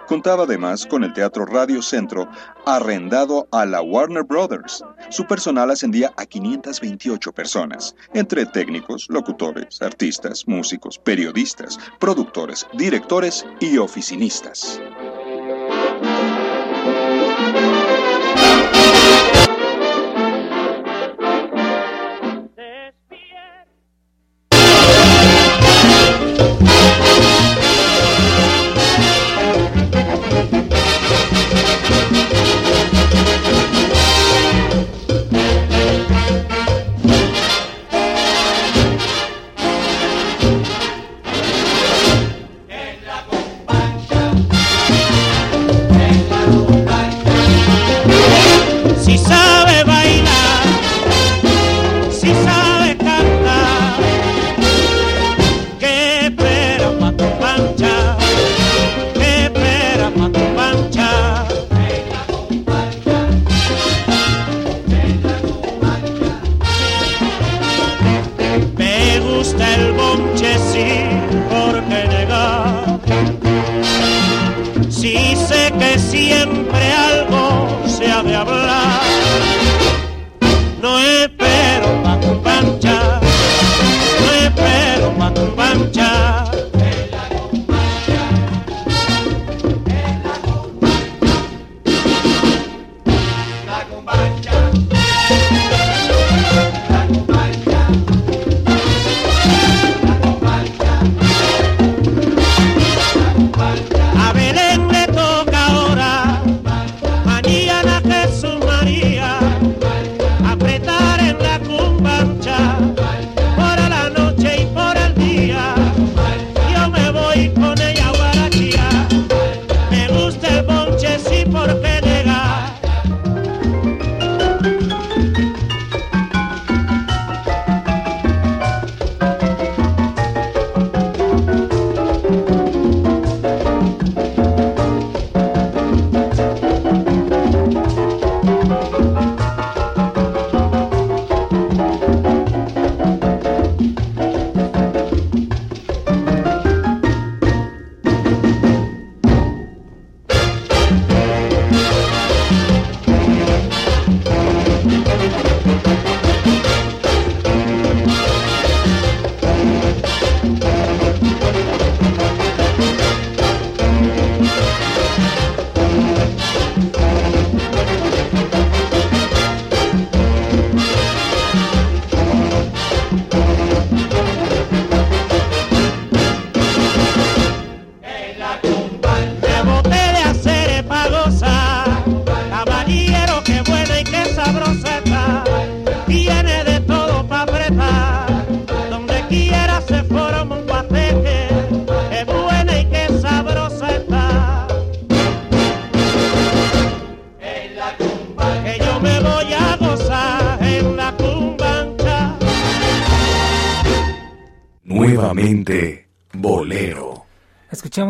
Contaba además con el Teatro Radio Centro, arrendado a la Warner Brothers. Su personal ascendía a 528 personas, entre técnicos, locutores, artistas, músicos, periodistas, productores, directores y oficinistas.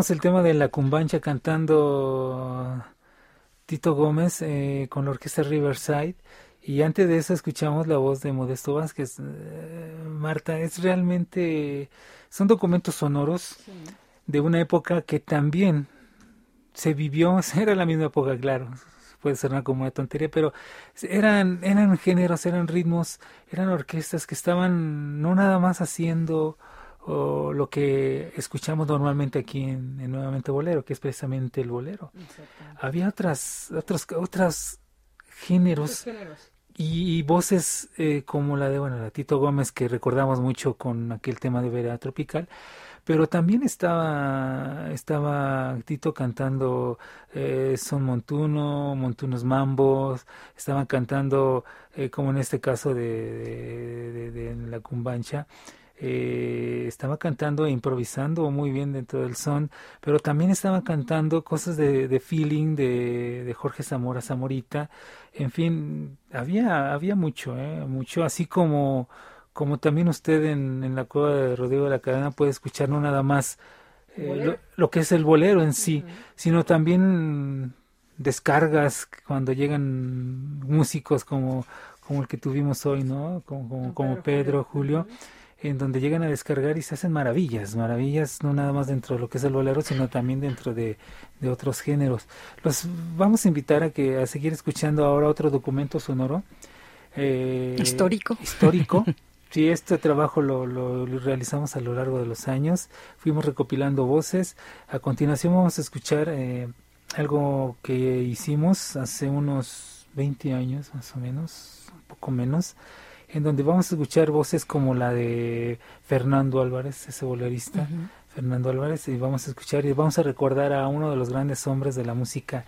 El tema de la cumbancha cantando Tito Gómez eh, con la orquesta Riverside. Y antes de eso escuchamos la voz de Modesto Vázquez. Eh, Marta, es realmente, son documentos sonoros de una época que también se vivió, <laughs> era la misma época, claro, puede ser una como una tontería, pero eran, eran géneros, eran ritmos, eran orquestas que estaban no nada más haciendo lo que escuchamos normalmente aquí en, Nuevamente Bolero, que es precisamente el bolero. Había otras, otros, otros géneros, Y, voces eh, como la de, bueno, la Tito Gómez, que recordamos mucho con aquel tema de Vera Tropical, pero también estaba estaba Tito cantando eh, son montuno montunos mambos estaban cantando eh, como en este caso de, de, la cumbancha eh, estaba cantando e improvisando muy bien dentro del son, pero también estaba cantando cosas de, de feeling de, de, Jorge Zamora Zamorita, en fin, había, había mucho, eh, mucho, así como como también usted en, la cueva de Rodrigo de la Cadena puede escuchar no nada más eh, lo, que es el bolero en sí, sino también descargas cuando llegan músicos como, como el que tuvimos hoy, ¿no? Como, como, Pedro, Julio, en donde llegan a descargar y se hacen maravillas, maravillas no nada más dentro de lo que es el bolero, sino también dentro de, de otros géneros. Los vamos a invitar a que a seguir escuchando ahora otro documento sonoro. Eh, histórico. Histórico. <laughs> Sí, este trabajo lo, lo, realizamos a lo largo de los años. Fuimos recopilando voces. A continuación vamos a escuchar eh, algo que hicimos hace unos 20 años más o menos, un poco menos, en donde vamos a escuchar voces como la de Fernando Álvarez, ese bolerista. Fernando Álvarez, y vamos a escuchar y vamos a recordar a uno de los grandes hombres de la música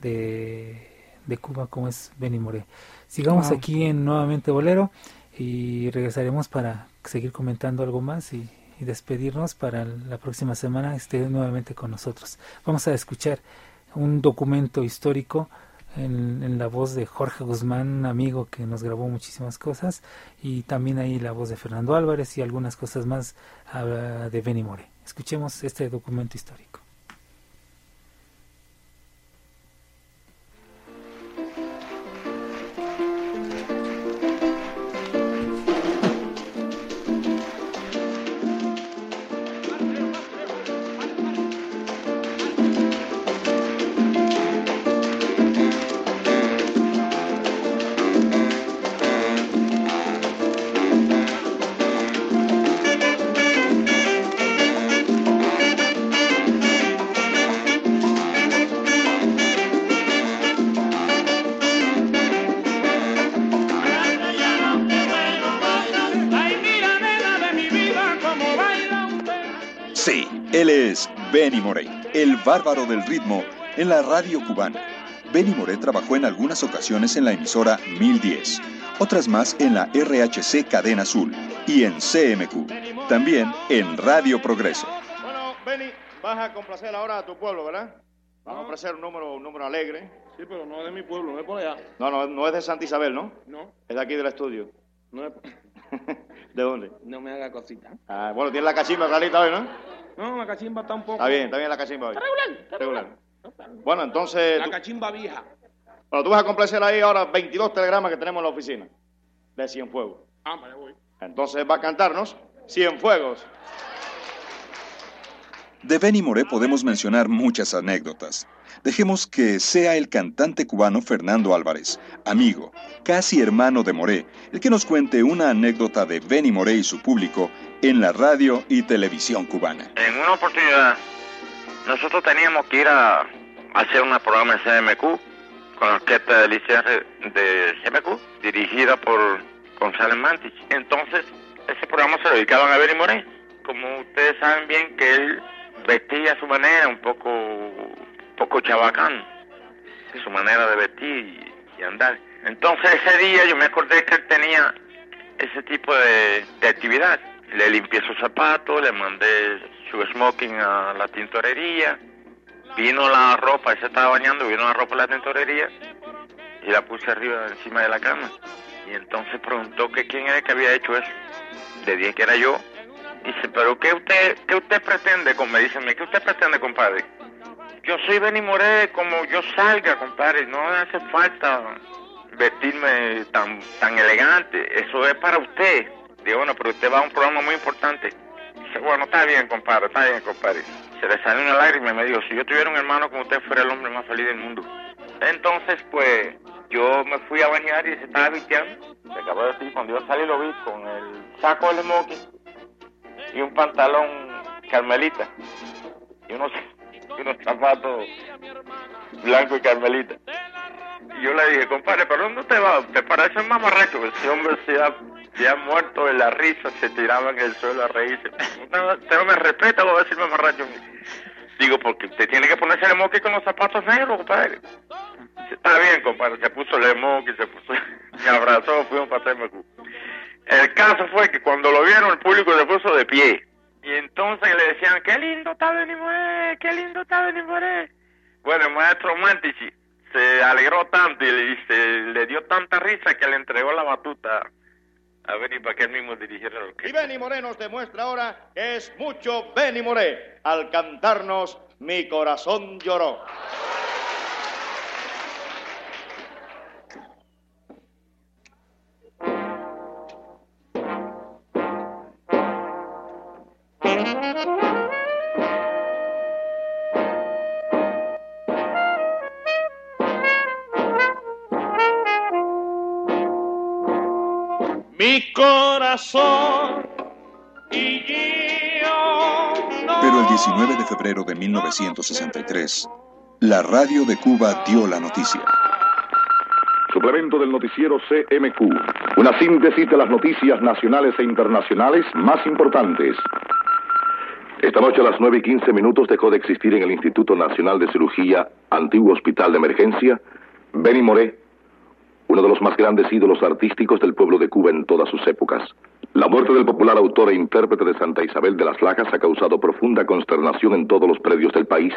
de, de Cuba, como es Benny Moré. Sigamos aquí en Nuevamente Bolero y regresaremos para seguir comentando algo más y, despedirnos para la próxima semana esté nuevamente con nosotros. Vamos a escuchar un documento histórico en, la voz de Jorge Guzmán, un amigo que nos grabó muchísimas cosas, y también ahí la voz de Fernando Álvarez y algunas cosas más ah, de Benny More. Escuchemos este documento histórico. Benny Moré, el bárbaro del ritmo, en la radio cubana. Benny Moré trabajó en algunas ocasiones en la emisora 1010, otras más en la RHC Cadena Azul y en CMQ, también en Radio Progreso. Bueno, Benny, vas a complacer ahora a tu pueblo, ¿verdad? Vas a ofrecer un número, un número alegre. Sí, pero no es de mi pueblo, no es por allá. No, no, no es de Santa Isabel, ¿no? No. Es de aquí del estudio. No es... <laughs> ¿De dónde? No me haga cosita. Ah, bueno, tiene la cachimba clarita hoy, ¿no? No, la cachimba está un poco. Está bien, está bien la cachimba hoy. Regular, regular. Bueno, entonces. La cachimba vieja. Bueno, tú vas a complacer ahí ahora 22 telegramas que tenemos en la oficina de Cienfuegos. Ah, me voy. Entonces va a cantarnos Cienfuegos. De Benny Moré podemos mencionar muchas anécdotas. Dejemos que sea el cantante cubano Fernando Álvarez, amigo, casi hermano de Moré, el que nos cuente una anécdota de Benny Moré y su público en la radio y televisión cubana. En una oportunidad, nosotros teníamos que ir a hacer un programa en CMQ con la orquesta de Alicia de CMQ, dirigida por González Mantich. Entonces, ese programa se lo dedicaban a Benny Moré. Como ustedes saben bien que él vestía a su manera, un poco, poco chabacán, su manera de vestir y, andar. Entonces ese día yo me acordé que él tenía ese tipo de, de actividad le limpié sus zapatos, le mandé su smoking a la tintorería, vino la ropa, él se estaba bañando, vino la ropa a la tintorería y la puse arriba encima de la cama. Y entonces preguntó que quién era el que había hecho eso. Le dije que era yo Dice, pero ¿qué usted, qué usted pretende? Me dice, ¿qué usted pretende, compadre? Yo soy Benny Moré como yo salga, compadre. No hace falta vestirme tan, tan elegante. Eso es para usted. Digo, bueno, pero usted va a un programa muy importante. Dice, bueno, está bien, compadre, está bien, compadre. Se le salió una lágrima y me dijo, si yo tuviera un hermano como usted, fuera el hombre más feliz del mundo. Entonces, pues, yo me fui a bañar y se estaba vistiendo. Se acabó de decir, cuando yo salí lo vi con el saco de smoking y un pantalón carmelita y unos, y unos zapatos blancos y carmelita. Y yo le dije, compadre, ¿pero dónde te va? ¿Te parece un mamarracho? Ese hombre se ha, se ha muerto de la risa, se tiraba en el suelo a reírse. Usted no me respeta, voy a decir mamarracho. Digo, porque usted tiene que ponerse el moque con los zapatos negros, compadre. Está bien, compadre, se puso el moque, se puso, <laughs> me abrazó, fuimos para TMQ. El caso fue que cuando lo vieron, el público se puso de pie. Y entonces le decían, qué lindo está Benimoré, qué lindo está Benimoré. Bueno, el maestro Mantici se alegró tanto y, se, le dio tanta risa que le entregó la batuta a Benny para que él mismo dirigiera la orquesta. Y Benny Moré nos demuestra ahora que es mucho Benny Moré al cantarnos Mi corazón lloró. Corazón y Pero el 19 de febrero de 1963, la radio de Cuba dio la noticia. Suplemento del noticiero CMQ, una síntesis de las noticias nacionales e internacionales más importantes. Esta noche a las 9 y 15 minutos dejó de existir en el Instituto Nacional de Cirugía, antiguo hospital de emergencia, Benny Moré, uno de los más grandes ídolos artísticos del pueblo de Cuba en todas sus épocas. La muerte del popular autor e intérprete de Santa Isabel de las Lajas ha causado profunda consternación en todos los predios del país.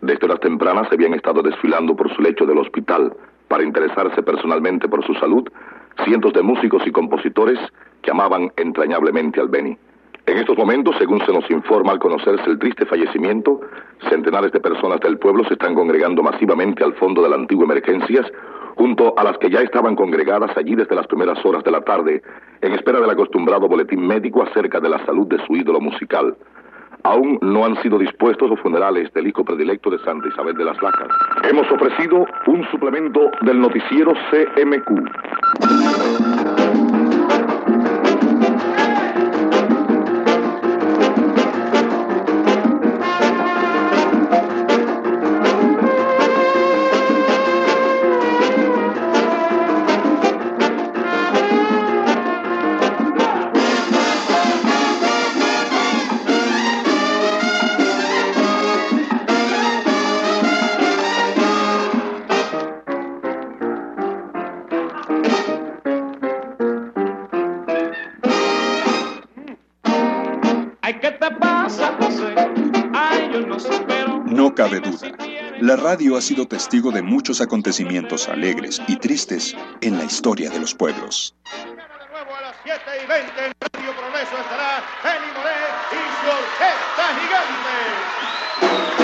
Desde horas tempranas se habían estado desfilando por su lecho del hospital para interesarse personalmente por su salud cientos de músicos y compositores que amaban entrañablemente al Beni. En estos momentos, según se nos informa al conocerse el triste fallecimiento, centenares de personas del pueblo se están congregando masivamente al fondo de la antigua emergencias junto a las que ya estaban congregadas allí desde las primeras horas de la tarde, en espera del acostumbrado boletín médico acerca de la salud de su ídolo musical. Aún no han sido dispuestos los funerales del hijo predilecto de Santa Isabel de las Lacas. Hemos ofrecido un suplemento del noticiero CMQ. La radio ha sido testigo de muchos acontecimientos alegres y tristes en la historia de los pueblos. a las 7 y 20 en Radio Progreso estará Moré y su orquesta gigante.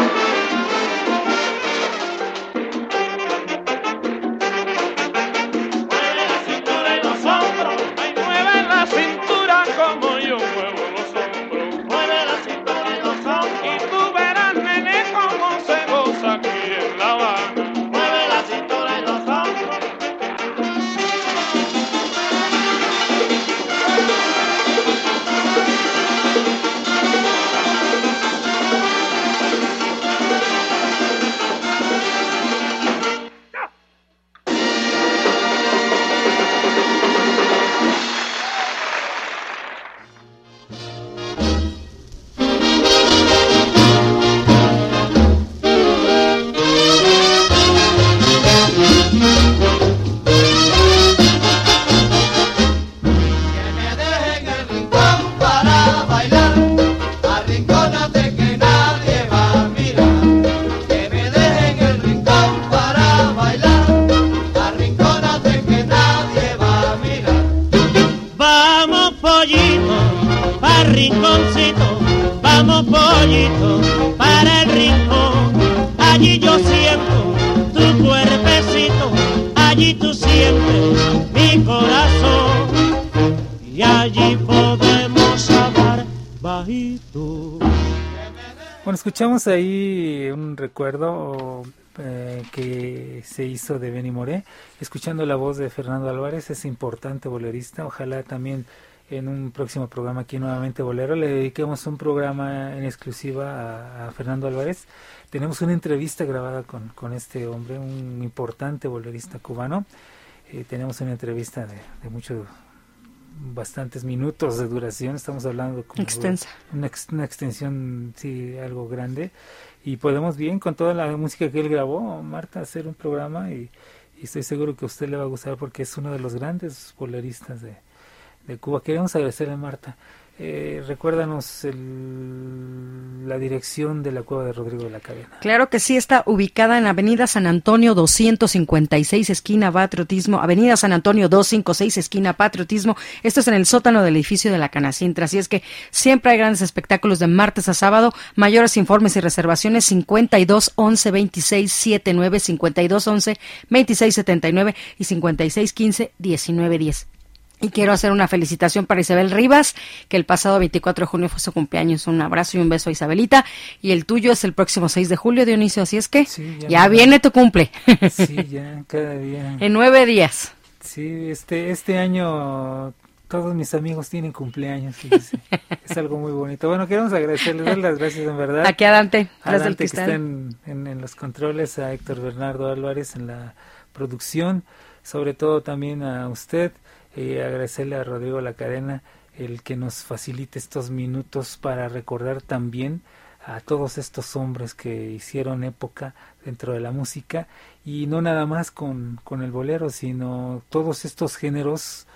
Escuchamos ahí un recuerdo eh, que se hizo de Benny Moré, escuchando la voz de Fernando Álvarez, es importante bolerista, ojalá también en un próximo programa aquí nuevamente Bolero le dediquemos un programa en exclusiva a, Fernando Álvarez. Tenemos una entrevista grabada con, con este hombre, un importante bolerista cubano. Eh, tenemos una entrevista de, de muchos bastantes minutos de duración, estamos hablando como Extensa. Una, una, extensión, sí, algo grande, y podemos bien con toda la música que él grabó, Marta, hacer un programa y, y estoy seguro que a usted le va a gustar porque es uno de los grandes boleristas de, de Cuba. Queremos agradecerle a Marta eh, recuérdanos la dirección de la cueva de Rodrigo de la Cadena. Claro que sí, está ubicada en Avenida San Antonio 256, esquina Patriotismo, Avenida San Antonio 256, esquina Patriotismo. Esto es en el sótano del edificio de la Canacintra. Así es que siempre hay grandes espectáculos de martes a sábado. Mayores informes y reservaciones 52 11 26 79, 52 11 26 79 y 56 15 19 10. Y quiero hacer una felicitación para Isabel Rivas, que el pasado 24 de junio fue su cumpleaños. Un abrazo y un beso a Isabelita. Y el tuyo es el próximo 6 de julio, Dionisio. Así es que ya, viene tu cumple. Sí, <laughs> ya, cada día. en nueve días. Sí, este, este año todos mis amigos tienen cumpleaños. <laughs> es algo muy bonito. Bueno, queremos agradecerles, dar las gracias en verdad. Aquí a Dante, a Dante que está en, en los controles, a Héctor Bernardo Álvarez en la producción, sobre todo también a usted y agradecerle a Rodrigo La Cadena el que nos facilite estos minutos para recordar también a todos estos hombres que hicieron época dentro de la música. Y no nada más con, con el bolero, sino todos estos géneros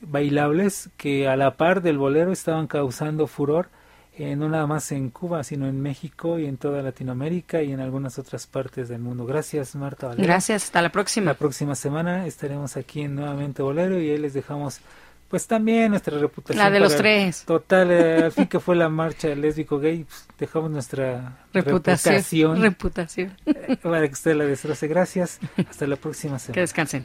bailables que a la par del bolero estaban causando furor eh, no nada más en Cuba, sino en México y en toda Latinoamérica y en algunas otras partes del mundo. Gracias, Marta. Gracias, hasta la próxima. La próxima semana estaremos aquí en Nuevamente Bolero y ahí les dejamos pues también nuestra reputación. La de los tres. Total, eh, al fin que fue la marcha lésbico gay, pues, dejamos nuestra reputación. Reputación. Eh, para que usted la destroce. Gracias. Hasta la próxima semana. Que descansen.